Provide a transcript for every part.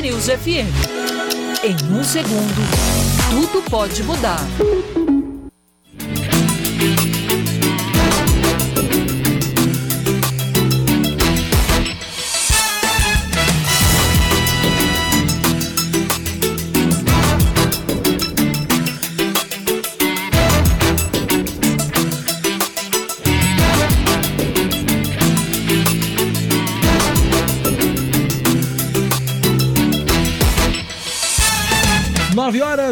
News FM. Em um segundo, tudo pode mudar.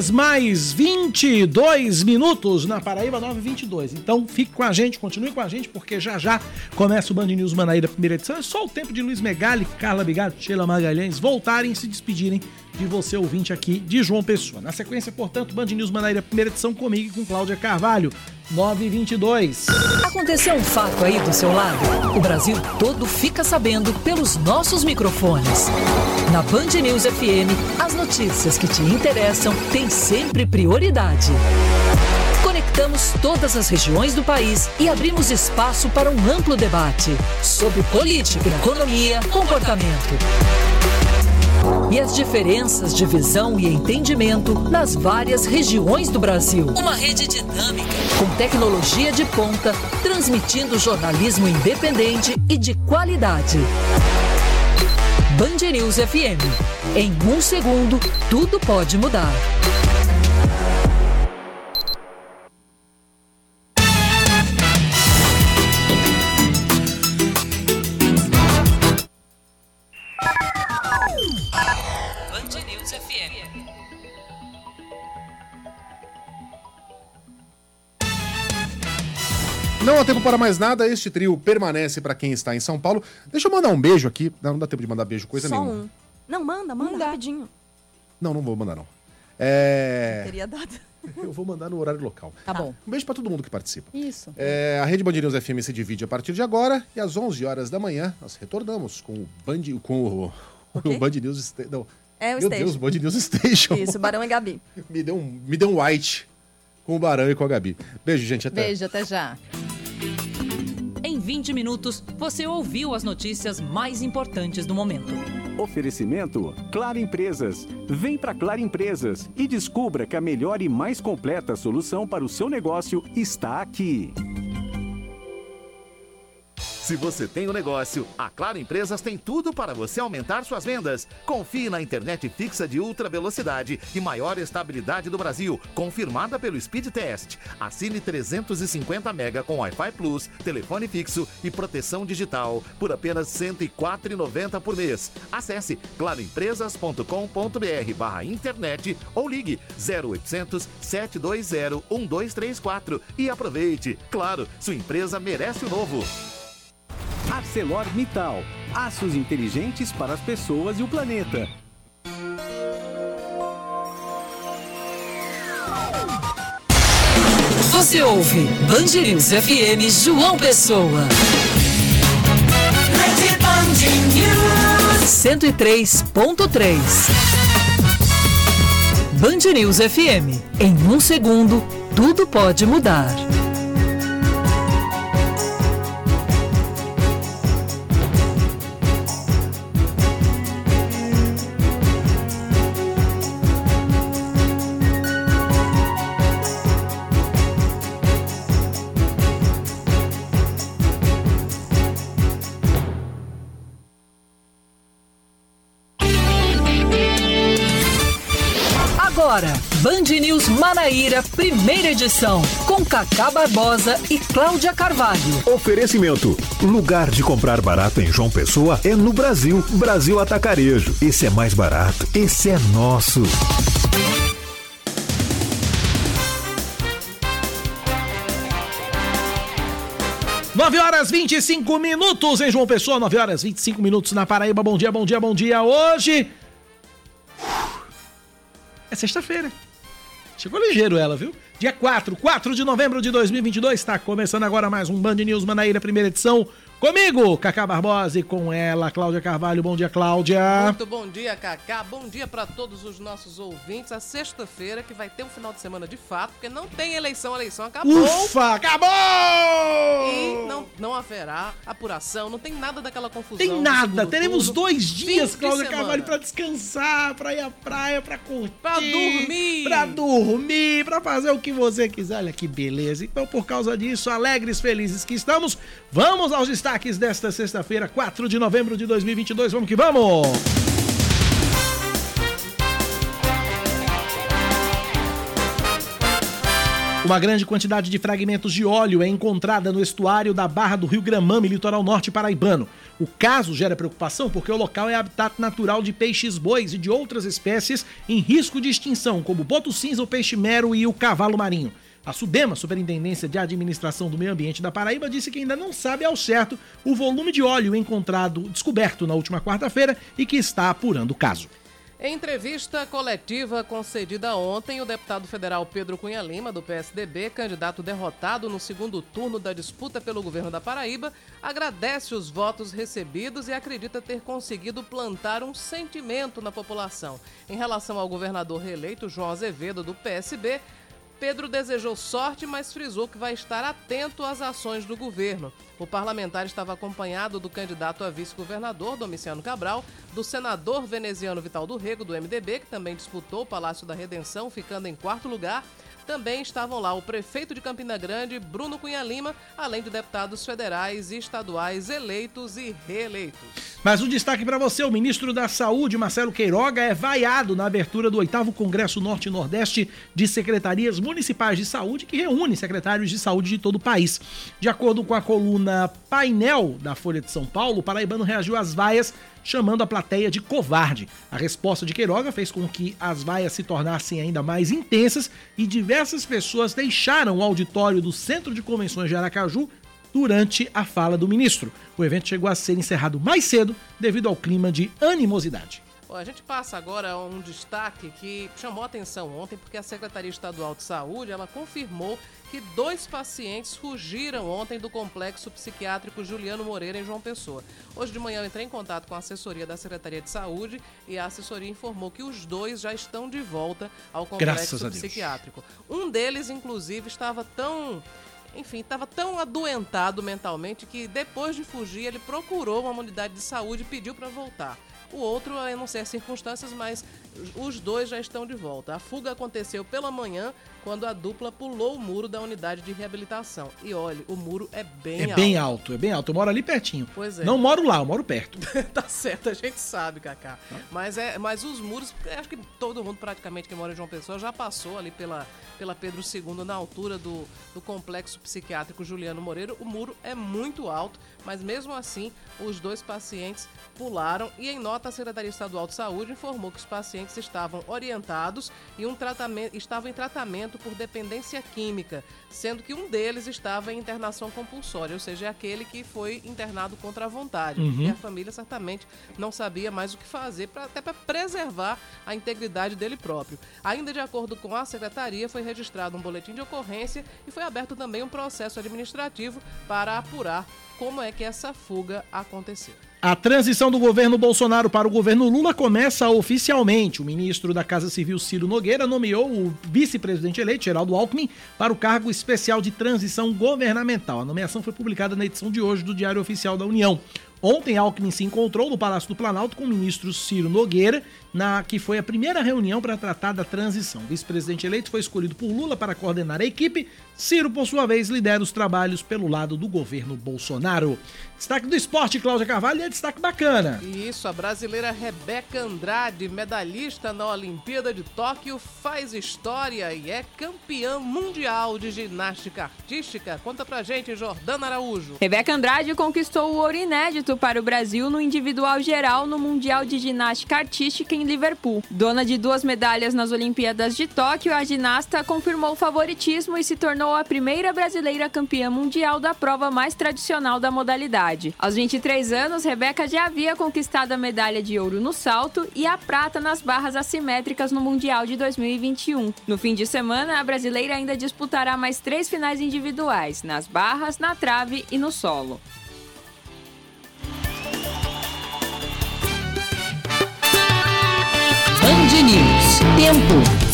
Horas mais 22 minutos na Paraíba 922. Então fique com a gente, continue com a gente, porque já já começa o Band News Manaíra, primeira edição. É só o tempo de Luiz Megali, Carla Bigato, Sheila Magalhães voltarem e se despedirem de você, ouvinte aqui de João Pessoa. Na sequência, portanto, Band News Manaíra, primeira edição comigo e com Cláudia Carvalho. 922. Aconteceu um fato aí do seu lado? O Brasil todo fica sabendo pelos nossos microfones. Na Band News FM, as notícias que te interessam têm sempre prioridade. Conectamos todas as regiões do país e abrimos espaço para um amplo debate sobre política, economia, comportamento e as diferenças de visão e entendimento nas várias regiões do Brasil. Uma rede dinâmica, com tecnologia de ponta, transmitindo jornalismo independente e de qualidade. Band News FM. Em um segundo, tudo pode mudar. Não há tempo para mais nada, este trio permanece para quem está em São Paulo. Deixa eu mandar um beijo aqui. Não, não dá tempo de mandar beijo, coisa Só nenhuma. um. Não, manda, manda dá. rapidinho. Não, não vou mandar, não. É. Teria dado. Eu vou mandar no horário local. Tá bom. Um beijo para todo mundo que participa. Isso. É, a Rede Band News FM se divide a partir de agora e às 11 horas da manhã nós retornamos com o Band, com o, o quê? Band News não. É o Meu Station. Deus, Band News Station. Isso, Barão e Gabi. me deu um, me deu um white com o Barão e com a Gabi. Beijo, gente, até. Beijo, até já. Em 20 minutos, você ouviu as notícias mais importantes do momento. Oferecimento Claro Empresas. Vem para Claro Empresas e descubra que a melhor e mais completa solução para o seu negócio está aqui. Se você tem um negócio, a Claro Empresas tem tudo para você aumentar suas vendas. Confie na internet fixa de ultra velocidade e maior estabilidade do Brasil, confirmada pelo Speed Test. Assine 350 mega com Wi-Fi Plus, telefone fixo e proteção digital por apenas R$ 104,90 por mês. Acesse claroempresas.com.br barra internet ou ligue 0800 720 1234 e aproveite. Claro, sua empresa merece o novo. ArcelorMittal. Aços inteligentes para as pessoas e o planeta. Você ouve News FM João Pessoa. 103.3 Band News FM. Em um segundo, tudo pode mudar. Agora, Band News Manaíra, primeira edição, com Cacá Barbosa e Cláudia Carvalho. Oferecimento. Lugar de comprar barato em João Pessoa é no Brasil. Brasil Atacarejo. Esse é mais barato. Esse é nosso. Nove horas 25 minutos em João Pessoa, 9 horas 25 minutos na Paraíba. Bom dia, bom dia, bom dia. Hoje é sexta-feira. Chegou ligeiro ela, viu? Dia 4, 4 de novembro de 2022, está começando agora mais um Band News Manaíra, primeira edição, Comigo, Cacá Barbosa e com ela, Cláudia Carvalho. Bom dia, Cláudia. Muito bom dia, Cacá. Bom dia para todos os nossos ouvintes. A sexta-feira que vai ter um final de semana de fato, porque não tem eleição, a eleição acabou. Ufa, acabou! E não, não haverá apuração, não tem nada daquela confusão. Tem nada. Teremos turno. dois dias, Cláudia semana. Carvalho, pra descansar, pra ir à praia, pra curtir. Pra dormir. Pra dormir, pra fazer o que você quiser. Olha que beleza. Então, por causa disso, alegres, felizes que estamos, vamos aos destaques desta sexta-feira, 4 de novembro de 2022. Vamos que vamos! Uma grande quantidade de fragmentos de óleo é encontrada no estuário da Barra do Rio Gramame, litoral norte paraibano. O caso gera preocupação porque o local é habitat natural de peixes-bois e de outras espécies em risco de extinção, como boto cinza, o peixe-mero e o cavalo marinho. A SUDEMA, Superintendência de Administração do Meio Ambiente da Paraíba, disse que ainda não sabe ao certo o volume de óleo encontrado, descoberto na última quarta-feira e que está apurando o caso. Em entrevista coletiva concedida ontem, o deputado federal Pedro Cunha Lima, do PSDB, candidato derrotado no segundo turno da disputa pelo governo da Paraíba, agradece os votos recebidos e acredita ter conseguido plantar um sentimento na população. Em relação ao governador reeleito João Azevedo, do PSB, Pedro desejou sorte, mas frisou que vai estar atento às ações do governo. O parlamentar estava acompanhado do candidato a vice-governador, Domiciano Cabral, do senador veneziano Vital do Rego, do MDB, que também disputou o Palácio da Redenção, ficando em quarto lugar. Também estavam lá o prefeito de Campina Grande, Bruno Cunha Lima, além de deputados federais e estaduais eleitos e reeleitos. Mas o destaque para você, o ministro da Saúde, Marcelo Queiroga, é vaiado na abertura do oitavo Congresso Norte e Nordeste de Secretarias Municipais de Saúde, que reúne secretários de saúde de todo o país. De acordo com a coluna Painel da Folha de São Paulo, o paraibano reagiu às vaias chamando a plateia de covarde. A resposta de Queiroga fez com que as vaias se tornassem ainda mais intensas e diversas pessoas deixaram o auditório do Centro de Convenções de Aracaju durante a fala do ministro. O evento chegou a ser encerrado mais cedo devido ao clima de animosidade. A gente passa agora a um destaque que chamou atenção ontem, porque a Secretaria Estadual de Saúde ela confirmou que dois pacientes fugiram ontem do complexo psiquiátrico Juliano Moreira, em João Pessoa. Hoje de manhã eu entrei em contato com a assessoria da Secretaria de Saúde e a assessoria informou que os dois já estão de volta ao complexo psiquiátrico. Um deles, inclusive, estava tão enfim, estava tão adoentado mentalmente que depois de fugir ele procurou uma unidade de saúde e pediu para voltar. O outro, eu não sei as circunstâncias, mas os dois já estão de volta. A fuga aconteceu pela manhã, quando a dupla pulou o muro da unidade de reabilitação. E olha, o muro é bem É alto. bem alto, é bem alto. Eu moro ali pertinho. Pois é. Não moro lá, eu moro perto. tá certo, a gente sabe, Cacá. Mas, é, mas os muros, acho que todo mundo praticamente que mora em João Pessoa já passou ali pela, pela Pedro II, na altura do, do complexo psiquiátrico Juliano Moreira. O muro é muito alto, mas mesmo assim, os dois pacientes pularam e em nota a Secretaria Estadual de Saúde informou que os pacientes estavam orientados e um tratamento, estavam em tratamento por dependência química, sendo que um deles estava em internação compulsória, ou seja, é aquele que foi internado contra a vontade. Uhum. E a família certamente não sabia mais o que fazer, pra, até para preservar a integridade dele próprio. Ainda de acordo com a secretaria, foi registrado um boletim de ocorrência e foi aberto também um processo administrativo para apurar como é que essa fuga aconteceu. A transição do governo Bolsonaro para o governo Lula começa oficialmente. O ministro da Casa Civil, Ciro Nogueira, nomeou o vice-presidente eleito, Geraldo Alckmin, para o cargo especial de transição governamental. A nomeação foi publicada na edição de hoje do Diário Oficial da União. Ontem, Alckmin se encontrou no Palácio do Planalto com o ministro Ciro Nogueira, na que foi a primeira reunião para tratar da transição. O vice-presidente eleito foi escolhido por Lula para coordenar a equipe. Ciro, por sua vez, lidera os trabalhos pelo lado do governo Bolsonaro. Destaque do esporte, Cláudia Carvalho, e é destaque bacana. E isso, a brasileira Rebeca Andrade, medalhista na Olimpíada de Tóquio, faz história e é campeã mundial de ginástica artística. Conta pra gente, Jordana Araújo. Rebeca Andrade conquistou o ouro inédito para o Brasil no individual geral no Mundial de Ginástica Artística em Liverpool. Dona de duas medalhas nas Olimpíadas de Tóquio, a ginasta confirmou o favoritismo e se tornou a primeira brasileira campeã mundial da prova mais tradicional da modalidade. Aos 23 anos, Rebeca já havia conquistado a medalha de ouro no salto e a prata nas barras assimétricas no Mundial de 2021. No fim de semana, a brasileira ainda disputará mais três finais individuais, nas barras, na trave e no solo. Band News. Tempo.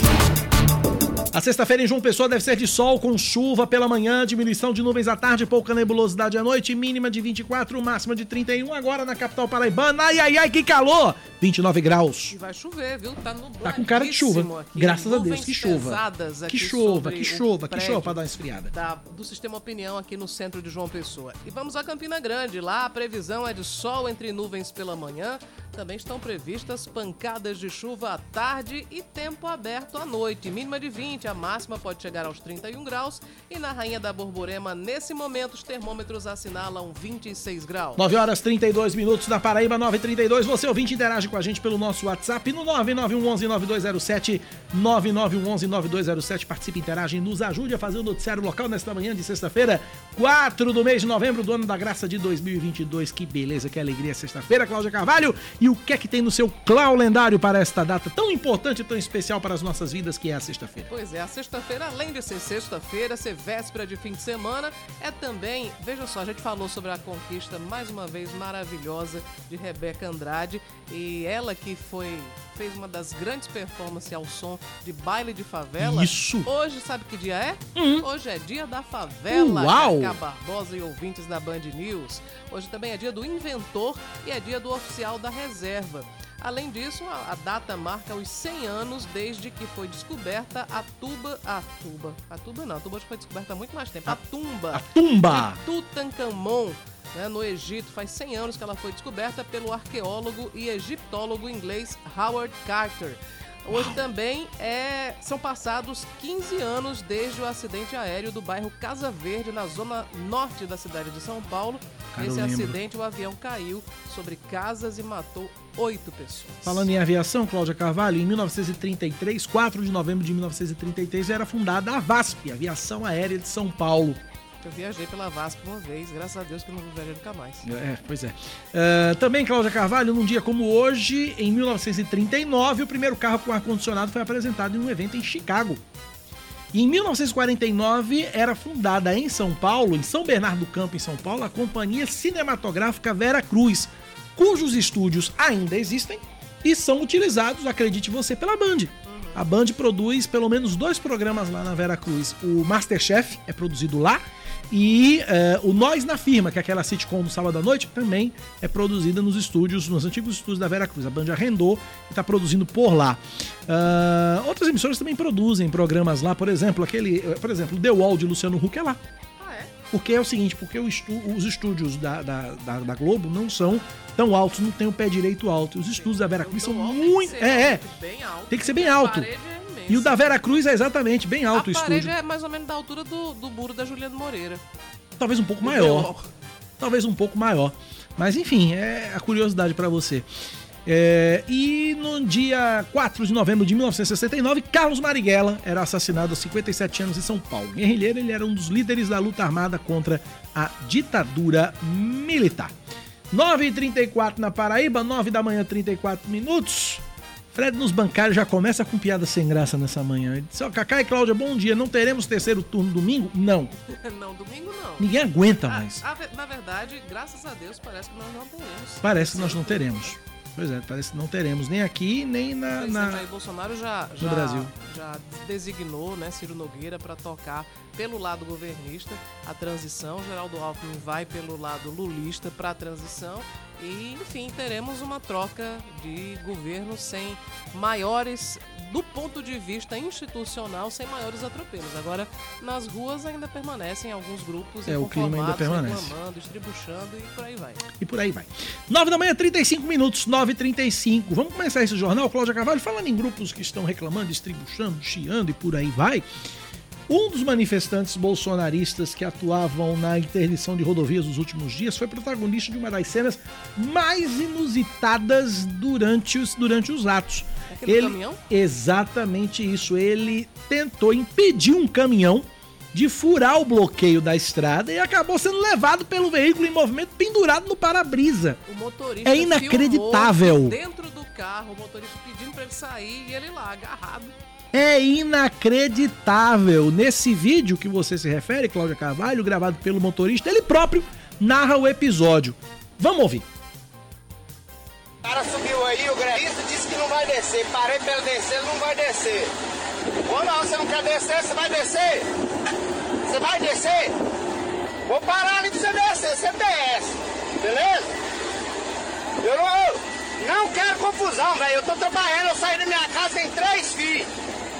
A sexta-feira em João Pessoa deve ser de sol com chuva pela manhã, diminuição de nuvens à tarde, pouca nebulosidade à noite, mínima de 24, máxima de 31. Agora na capital paraibana, ai ai ai, que calor! 29 graus. E vai chover, viu? Tá no Tá com cara de chuva. aqui, Graças a Deus, que chova. pesadas Que sobre que o chova, que chova pra dar uma esfriada. Da, do Sistema Opinião aqui no centro de João Pessoa. E vamos a Campina Grande. Lá a previsão é de sol entre nuvens pela manhã. Também estão previstas pancadas de chuva à tarde e tempo aberto à noite. Mínima de 20, a máxima pode chegar aos 31 graus. E na Rainha da Borborema, nesse momento, os termômetros assinalam 26 graus. 9 horas 32 minutos da Paraíba, 9h32. Você ouvinte interage com a gente pelo nosso WhatsApp no 991119207. 99119207. Participe, interage nos ajude a fazer o noticiário local nesta manhã de sexta-feira, 4 do mês de novembro do ano da graça de 2022. Que beleza, que alegria sexta-feira, Cláudia Carvalho. E o que é que tem no seu clau lendário para esta data tão importante e tão especial para as nossas vidas, que é a sexta-feira? Pois é, a sexta-feira, além de ser sexta-feira, ser véspera de fim de semana, é também, veja só, a gente falou sobre a conquista mais uma vez maravilhosa de Rebeca Andrade e ela que foi fez uma das grandes performances ao som de baile de favela. Isso. Hoje sabe que dia é? Hum. Hoje é dia da favela. Uau. Cacá Barbosa e ouvintes da Band News. Hoje também é dia do inventor e é dia do oficial da reserva. Além disso, a, a data marca os 100 anos desde que foi descoberta a tuba. A tuba. A tuba não, a tuba foi descoberta há muito mais tempo. A, tumba. A tumba! de né, no Egito. Faz 100 anos que ela foi descoberta pelo arqueólogo e egiptólogo inglês Howard Carter. Hoje também é, são passados 15 anos desde o acidente aéreo do bairro Casa Verde, na zona norte da cidade de São Paulo. Cara, Nesse acidente, o avião caiu sobre casas e matou oito pessoas. Falando em aviação, Cláudia Carvalho, em 1933, 4 de novembro de 1933, era fundada a VASP, Aviação Aérea de São Paulo. Eu viajei pela VASP uma vez, graças a Deus que eu não viajei nunca mais. É, pois é. É, também, Cláudia Carvalho, num dia como hoje, em 1939, o primeiro carro com ar-condicionado foi apresentado em um evento em Chicago. E em 1949, era fundada em São Paulo, em São Bernardo do Campo, em São Paulo, a Companhia Cinematográfica Vera Cruz, cujos estúdios ainda existem e são utilizados, acredite você, pela Band. A Band produz pelo menos dois programas lá na Vera Cruz. O Masterchef é produzido lá e eh, o Nós na Firma, que é aquela sitcom do sábado à noite, também é produzida nos estúdios, nos antigos estúdios da Vera Cruz. A Band arrendou e está produzindo por lá. Ah, outras emissoras também produzem programas lá, por exemplo, aquele, eh, por exemplo, The Wall de Luciano Huck é lá. Ah, é? Porque é o seguinte, porque os estúdios da, da, da- da Globo não são tão altos, não tem o pé direito alto. Os estúdios da Vera Cruz são Então, muito. que ser É, é. Tem que ser bem alto. é imensa. E o da Vera Cruz é exatamente bem alto a o parede estúdio. é mais ou menos da altura do, do muro da Juliana Moreira. Talvez um pouco Do maior. Talvez um pouco maior. Mas enfim, é a curiosidade pra você. É, e no dia 4 de novembro de 1969, Carlos Marighella era assassinado aos 57 anos em São Paulo. Guerrilheiro, ele era um dos líderes da luta armada contra a ditadura militar. 9h34 na Paraíba, 9 da manhã, 34 minutos. Fred nos bancários já começa com piada sem graça nessa manhã. Ele disse, ó, Cacá e Cláudia, bom dia. Não teremos terceiro turno domingo? Não. não, domingo não. Ninguém aguenta mais. a na verdade, graças a Deus, parece que nós não teremos. Parece que nós não teremos. Pois é, parece que não teremos nem aqui, nem O na. presidente na- Jair Bolsonaro já, já, Brasil. já designou né, Ciro Nogueira para tocar pelo lado governista a transição. Geraldo Alckmin vai pelo lado lulista para a transição. E, enfim, teremos uma troca de governo sem maiores, do ponto de vista institucional, sem maiores atropelos. Agora, nas ruas ainda permanecem alguns grupos É, o clima ainda permanece. reclamando, estribuchando e por aí vai. E por aí vai. 9 da manhã, 35 minutos, 9h35. Vamos começar esse jornal, Cláudia Carvalho, falando em grupos que estão reclamando, distribuindo, chiando e por aí vai. Um dos manifestantes bolsonaristas que atuavam na interdição de rodovias nos últimos dias foi protagonista de uma das cenas mais inusitadas durante os, durante os atos. Aquele caminhão? Exatamente isso. Ele tentou impedir um caminhão de furar o bloqueio da estrada e acabou sendo levado pelo veículo em movimento pendurado no para-brisa. O motorista É inacreditável. dentro do carro, o motorista pedindo para ele sair e ele lá agarrado. É inacreditável. Nesse vídeo que você se refere, Cláudia Carvalho, gravado pelo motorista, ele próprio narra o episódio. Vamos ouvir. O cara subiu aí, o grevista disse que não vai descer. Parei pra ele descer, ele não vai descer. Ou não, você não quer descer, você vai descer? Você vai descer? Vou parar ali pra você descer, você desce. Beleza? Eu não, não quero confusão, velho. Eu tô trabalhando, eu saí da minha casa, tem três filhos.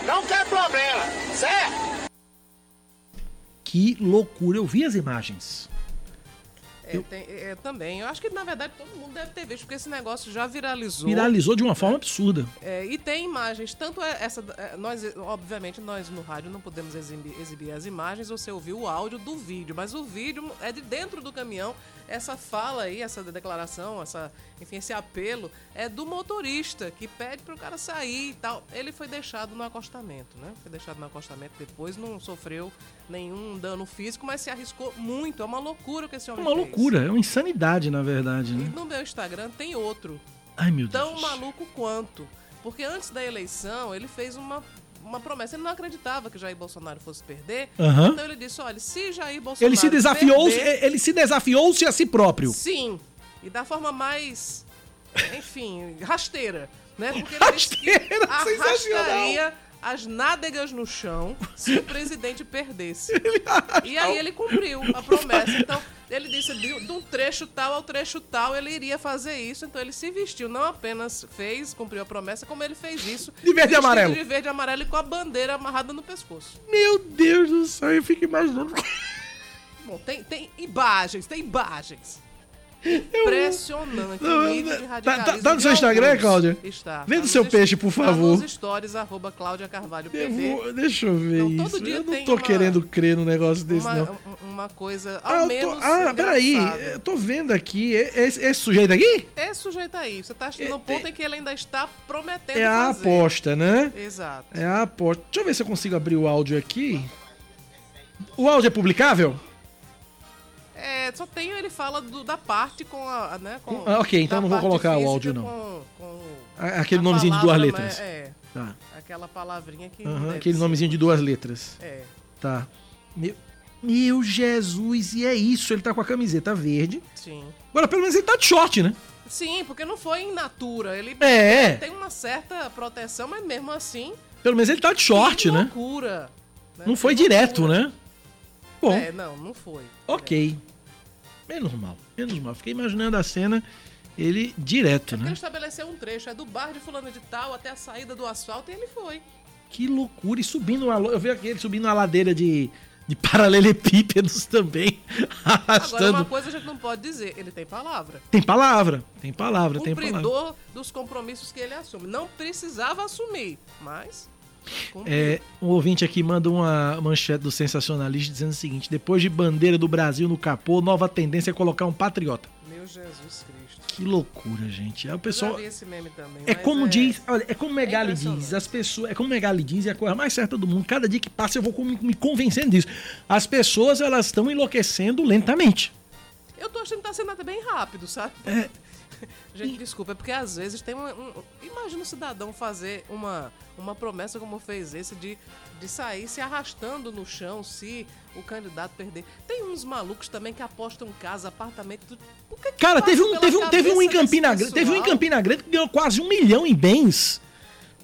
Não quero problema, certo? Que loucura. Eu vi as imagens. É, tem- é, também. Eu acho que, na verdade, todo mundo deve ter visto, porque esse negócio já viralizou. Viralizou de uma forma absurda. É, e tem imagens, tanto é essa. é, Nós, obviamente, nós no rádio não podemos exibir, exibir as imagens, você ouviu o áudio do vídeo, mas o vídeo é de dentro do caminhão. Essa fala aí, essa declaração, essa, enfim, esse apelo é do motorista que pede para o cara sair e tal. Ele foi deixado no acostamento, né? Foi deixado no acostamento depois, não sofreu nenhum dano físico, mas se arriscou muito. É uma loucura que esse É homem uma fez. loucura, é uma insanidade, na verdade, E né? no meu Instagram tem outro Ai, meu Deus. tão maluco quanto. Porque antes da eleição, ele fez uma, uma promessa. Ele não acreditava que Jair Bolsonaro fosse perder. Aham. Então ele disse: olha, se Jair Bolsonaro. Ele se desafiou, perder, ele se desafiou-se a si próprio. Sim. E da forma mais. Enfim, rasteira. Né? Porque ele disse que Rasteira, arrastaria as nádegas no chão se o presidente perdesse. E aí ele cumpriu a promessa. Então, ele disse de, de um trecho tal ao trecho tal, ele iria fazer isso. Então ele se vestiu, não apenas fez, cumpriu a promessa, como ele fez isso. De verde e amarelo. De verde e amarelo e com a bandeira amarrada no pescoço. Meu Deus do céu, eu fico imaginando. Bom, tem, tem imagens, tem imagens. Impressionante. Não, o nível de tá- radicalismo tá- tá no de seu Instagram, alguns. Cláudia? Está. Vê Tá do seu peixe, por tá favor. nos stories, arroba Cláudia Carvalho Eu vou- deixa eu ver Então, isso. Eu não tô uma- querendo crer num negócio desse, uma, não. um- uma coisa ao Ah, tô- menos ah, peraí. Eu tô vendo aqui. Esse, esse sujeito aqui É sujeito aí. Você tá no ponto em que ele ainda está prometendo é a fazer. aposta, né? Exato. É a aposta. Deixa eu ver se eu consigo abrir o áudio aqui. O áudio é publicável? É, só tem ele fala do- da parte com a, né, com Ah, ok, então não vou colocar o áudio, não. Com, com Aquele nomezinho de duas palavra, letras. mas É, Tá. aquela palavrinha que aquele ser. nomezinho de duas letras. É. Tá. Meu, meu Jesus, e é isso. Ele tá com a camiseta verde. Sim. Agora, pelo menos ele tá de short, né? Sim, porque não foi in natura. Ele É. tem uma certa proteção, mas mesmo assim. Pelo menos ele tá de short, que né? loucura. né? Não foi direto, loucura. né? Bom, É, não, não foi. ok. Menos mal, menos mal. Fiquei imaginando a cena, ele direto, Ele né? estabeleceu um trecho, é do bar de fulano de tal até a saída do asfalto e ele foi. Que loucura. E subindo uma. Eu vi aquele subindo uma ladeira de, de paralelepípedos também. Agora, uma Arrastando. coisa a gente não pode dizer, ele tem palavra. Tem palavra, tem palavra, tem palavra. Cumpridor dos compromissos que ele assume. Não precisava assumir, mas. É, um ouvinte aqui manda uma manchete do sensacionalista dizendo o seguinte: depois de bandeira do Brasil no capô, nova tendência é colocar um patriota. Meu Jesus Cristo. Que loucura, gente. Esse meme também. É como diz, olha, é como Megali impressionante. diz, as pessoas, é como Megali diz, é a coisa mais certa do mundo. Cada dia que passa eu vou me, me convencendo disso. As pessoas, elas estão enlouquecendo lentamente. Eu tô achando que tá sendo até bem rápido, sabe? É. Gente, desculpa, é porque às vezes tem um. um- imagina um cidadão fazer uma, uma promessa como fez esse de, de sair se arrastando no chão se o candidato perder. Tem uns malucos também que apostam casa, apartamento. O que que Cara, teve um, teve um, teve um em Campina Grande, teve um em? Campina Grande que ganhou quase um milhão em bens.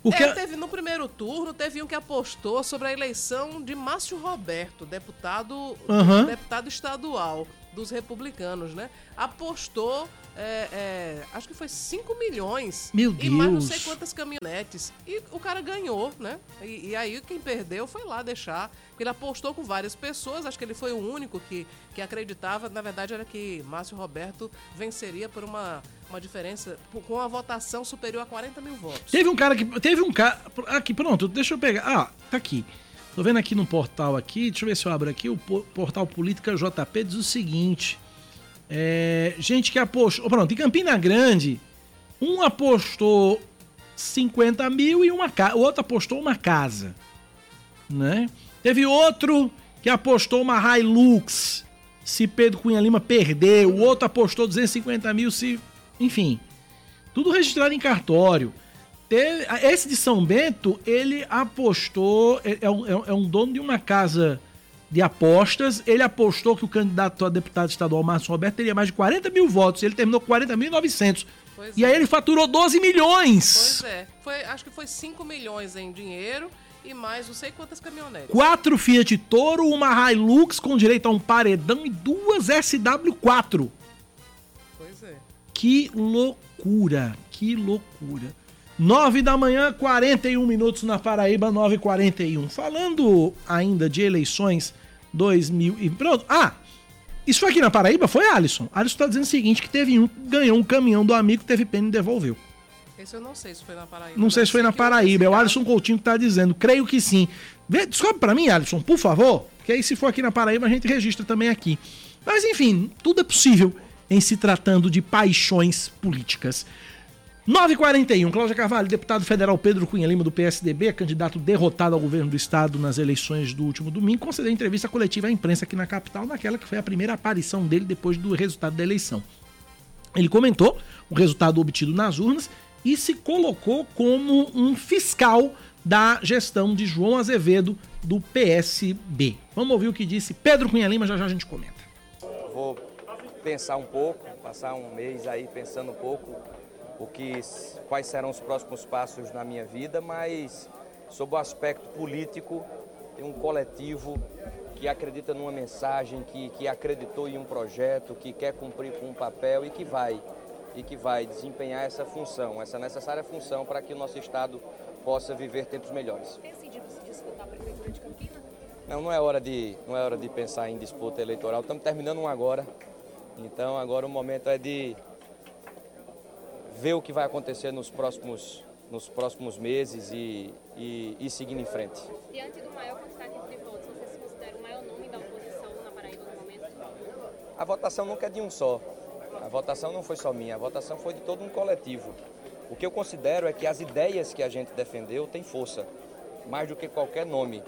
Porque É, teve no primeiro turno, teve um que apostou sobre a eleição de Márcio Roberto, deputado, Aham. deputado estadual dos republicanos, né? Apostou, é, é, acho que foi 5 milhões. Meu E mais não Deus. sei quantas caminhonetes. E o cara ganhou, né? E, e aí quem perdeu foi lá deixar. Porque ele apostou com várias pessoas, acho que ele foi o único que, que acreditava. Na verdade, era que Márcio Roberto venceria por uma, uma diferença, por- com uma votação superior a 40 mil votos. Teve um cara que. Teve um cara. Aqui, pronto, deixa eu pegar. Ah, tá aqui. Tô vendo aqui no portal aqui, deixa eu ver se eu abro aqui. O po- portal Política JP diz o seguinte. É, gente que apostou. Pronto, em Campina Grande, um apostou 50 mil e uma o outro apostou uma casa. Né? Teve outro que apostou uma Hilux. Se Pedro Cunha Lima perder, o outro apostou 250 mil se. Enfim. Tudo registrado em cartório. Teve- esse de São Bento, ele apostou. É, é um- é um dono de uma casa de apostas. Ele apostou que o candidato a deputado estadual, Márcio Roberto, teria mais de 40 mil votos. Ele terminou com 40.900. Pois E aí ele faturou 12 milhões. Pois é. Foi, acho que foi 5 milhões em dinheiro e mais não sei quantas caminhonetes. Quatro Fiat Toro, uma Hilux com direito a um paredão e duas SW4. Pois é. Que loucura, que loucura. 9 da manhã, 41 minutos na Paraíba, 9h41. Falando ainda de eleições 2000 e pronto. Ah, isso foi aqui na Paraíba? Foi Alisson. Alisson tá dizendo o seguinte, que teve um, ganhou um caminhão do amigo, teve pena e devolveu. Esse eu não sei se foi na Paraíba. Não sei mas se foi na que Paraíba, é o Alisson Coutinho que tá dizendo. Creio que sim. Vê, descobre pra mim, Alisson, por favor. Porque aí se for aqui na Paraíba, a gente registra também aqui. Mas enfim, tudo é possível em se tratando de paixões políticas. 9h41, Cláudia Carvalho, deputado federal Pedro Cunha Lima, do PSDB, candidato derrotado ao governo do estado nas eleições do último domingo, concedeu entrevista coletiva à imprensa aqui na capital, naquela que foi a primeira aparição dele depois do resultado da eleição. Ele comentou o resultado obtido nas urnas e se colocou como um fiscal da gestão de João Azevedo do PSB. Vamos ouvir o que disse Pedro Cunha Lima, já já a gente comenta. Vou pensar um pouco, passar um mês aí pensando um pouco o que, quais serão os próximos passos na minha vida, mas sob o aspecto político, tem um coletivo que acredita numa mensagem, que, que acreditou em um projeto, que quer cumprir com um papel e que vai e que vai desempenhar essa função, essa necessária função para que o nosso estado possa viver tempos melhores. Disputar a prefeitura de Campina? Não, não é hora de, não é hora de pensar em disputa eleitoral. Estamos terminando um agora. Então agora o momento é de ver o que vai acontecer nos próximos, nos próximos meses e, e, e seguindo em frente. Diante do maior quantidade de votos, você se considera o maior nome da oposição na Paraíba no momento? A votação nunca é de um só. A votação não foi só minha, a votação foi de todo um coletivo. O que eu considero é que as ideias que a gente defendeu têm força, mais do que qualquer nome.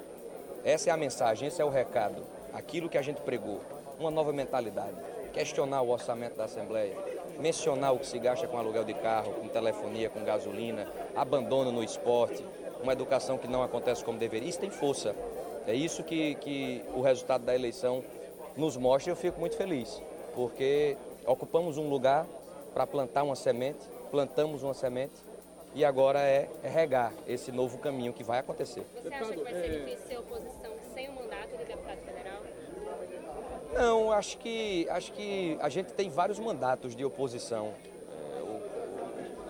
Essa é a mensagem, esse é o recado. Aquilo que a gente pregou, uma nova mentalidade. Questionar o orçamento da Assembleia, mencionar o que se gasta com aluguel de carro, com telefonia, com gasolina, abandono no esporte, uma educação que não acontece como deveria. Isso tem força. É isso que, que o resultado da eleição nos mostra e eu fico muito feliz, porque ocupamos um lugar para plantar uma semente, plantamos uma semente e agora é, é regar esse novo caminho que vai acontecer. Você acha que vai ser difícil ser oposição sem o mandato de deputado? Não, acho que, acho que a gente tem vários mandatos de oposição. É,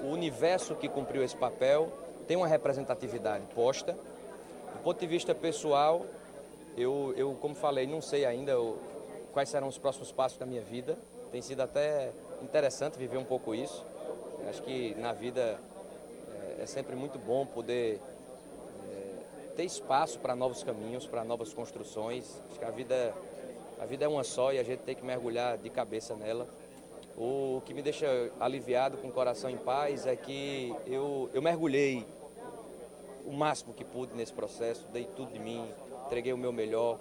o, o universo que cumpriu esse papel tem uma representatividade posta. Do ponto de vista pessoal, eu, eu como falei, não sei ainda o, quais serão os próximos passos da minha vida. Tem sido até interessante viver um pouco isso. Acho que na vida é, é sempre muito bom poder é, ter espaço para novos caminhos, para novas construções. Acho que a vida, a vida é uma só e a gente tem que mergulhar de cabeça nela. O que me deixa aliviado, com o coração em paz, é que eu, eu mergulhei o máximo que pude nesse processo, dei tudo de mim, entreguei o meu melhor.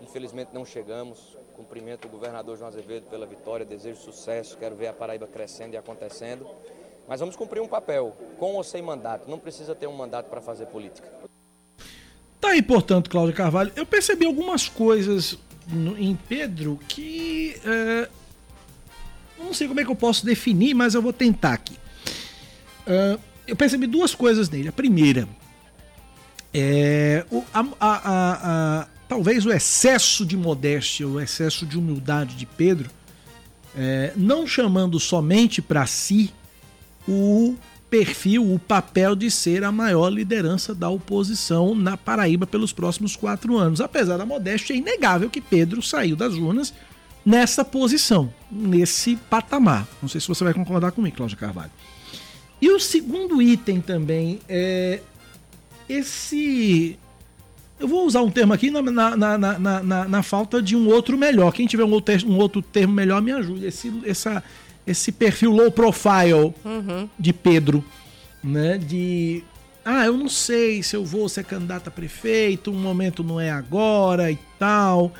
Infelizmente não chegamos. Cumprimento o governador João Azevedo pela vitória, desejo sucesso, quero ver a Paraíba crescendo e acontecendo. Mas vamos cumprir um papel, com ou sem mandato. Não precisa ter um mandato para fazer política. Tá aí, portanto, Cláudia Carvalho, eu percebi algumas coisas no- em Pedro que. eu não sei como é que eu posso definir, mas eu vou tentar aqui. É, eu percebi duas coisas nele. A primeira é. o- a- a- a- talvez o excesso de modéstia, o excesso de humildade de Pedro, é, não chamando somente para si o perfil, o papel de ser a maior liderança da oposição na Paraíba pelos próximos quatro anos. Apesar da modéstia, é inegável que Pedro saiu das urnas nessa posição, nesse patamar. Não sei se você vai concordar comigo, Cláudia Carvalho. E o segundo item também é esse. Eu vou usar um termo aqui na, na, na, na, na- falta de um outro melhor. Quem tiver um outro, um outro termo melhor, me ajude. Esse, essa, esse perfil low profile de Pedro, né? De. Ah, eu não sei se eu vou ser candidato a prefeito, o momento não é agora e tal.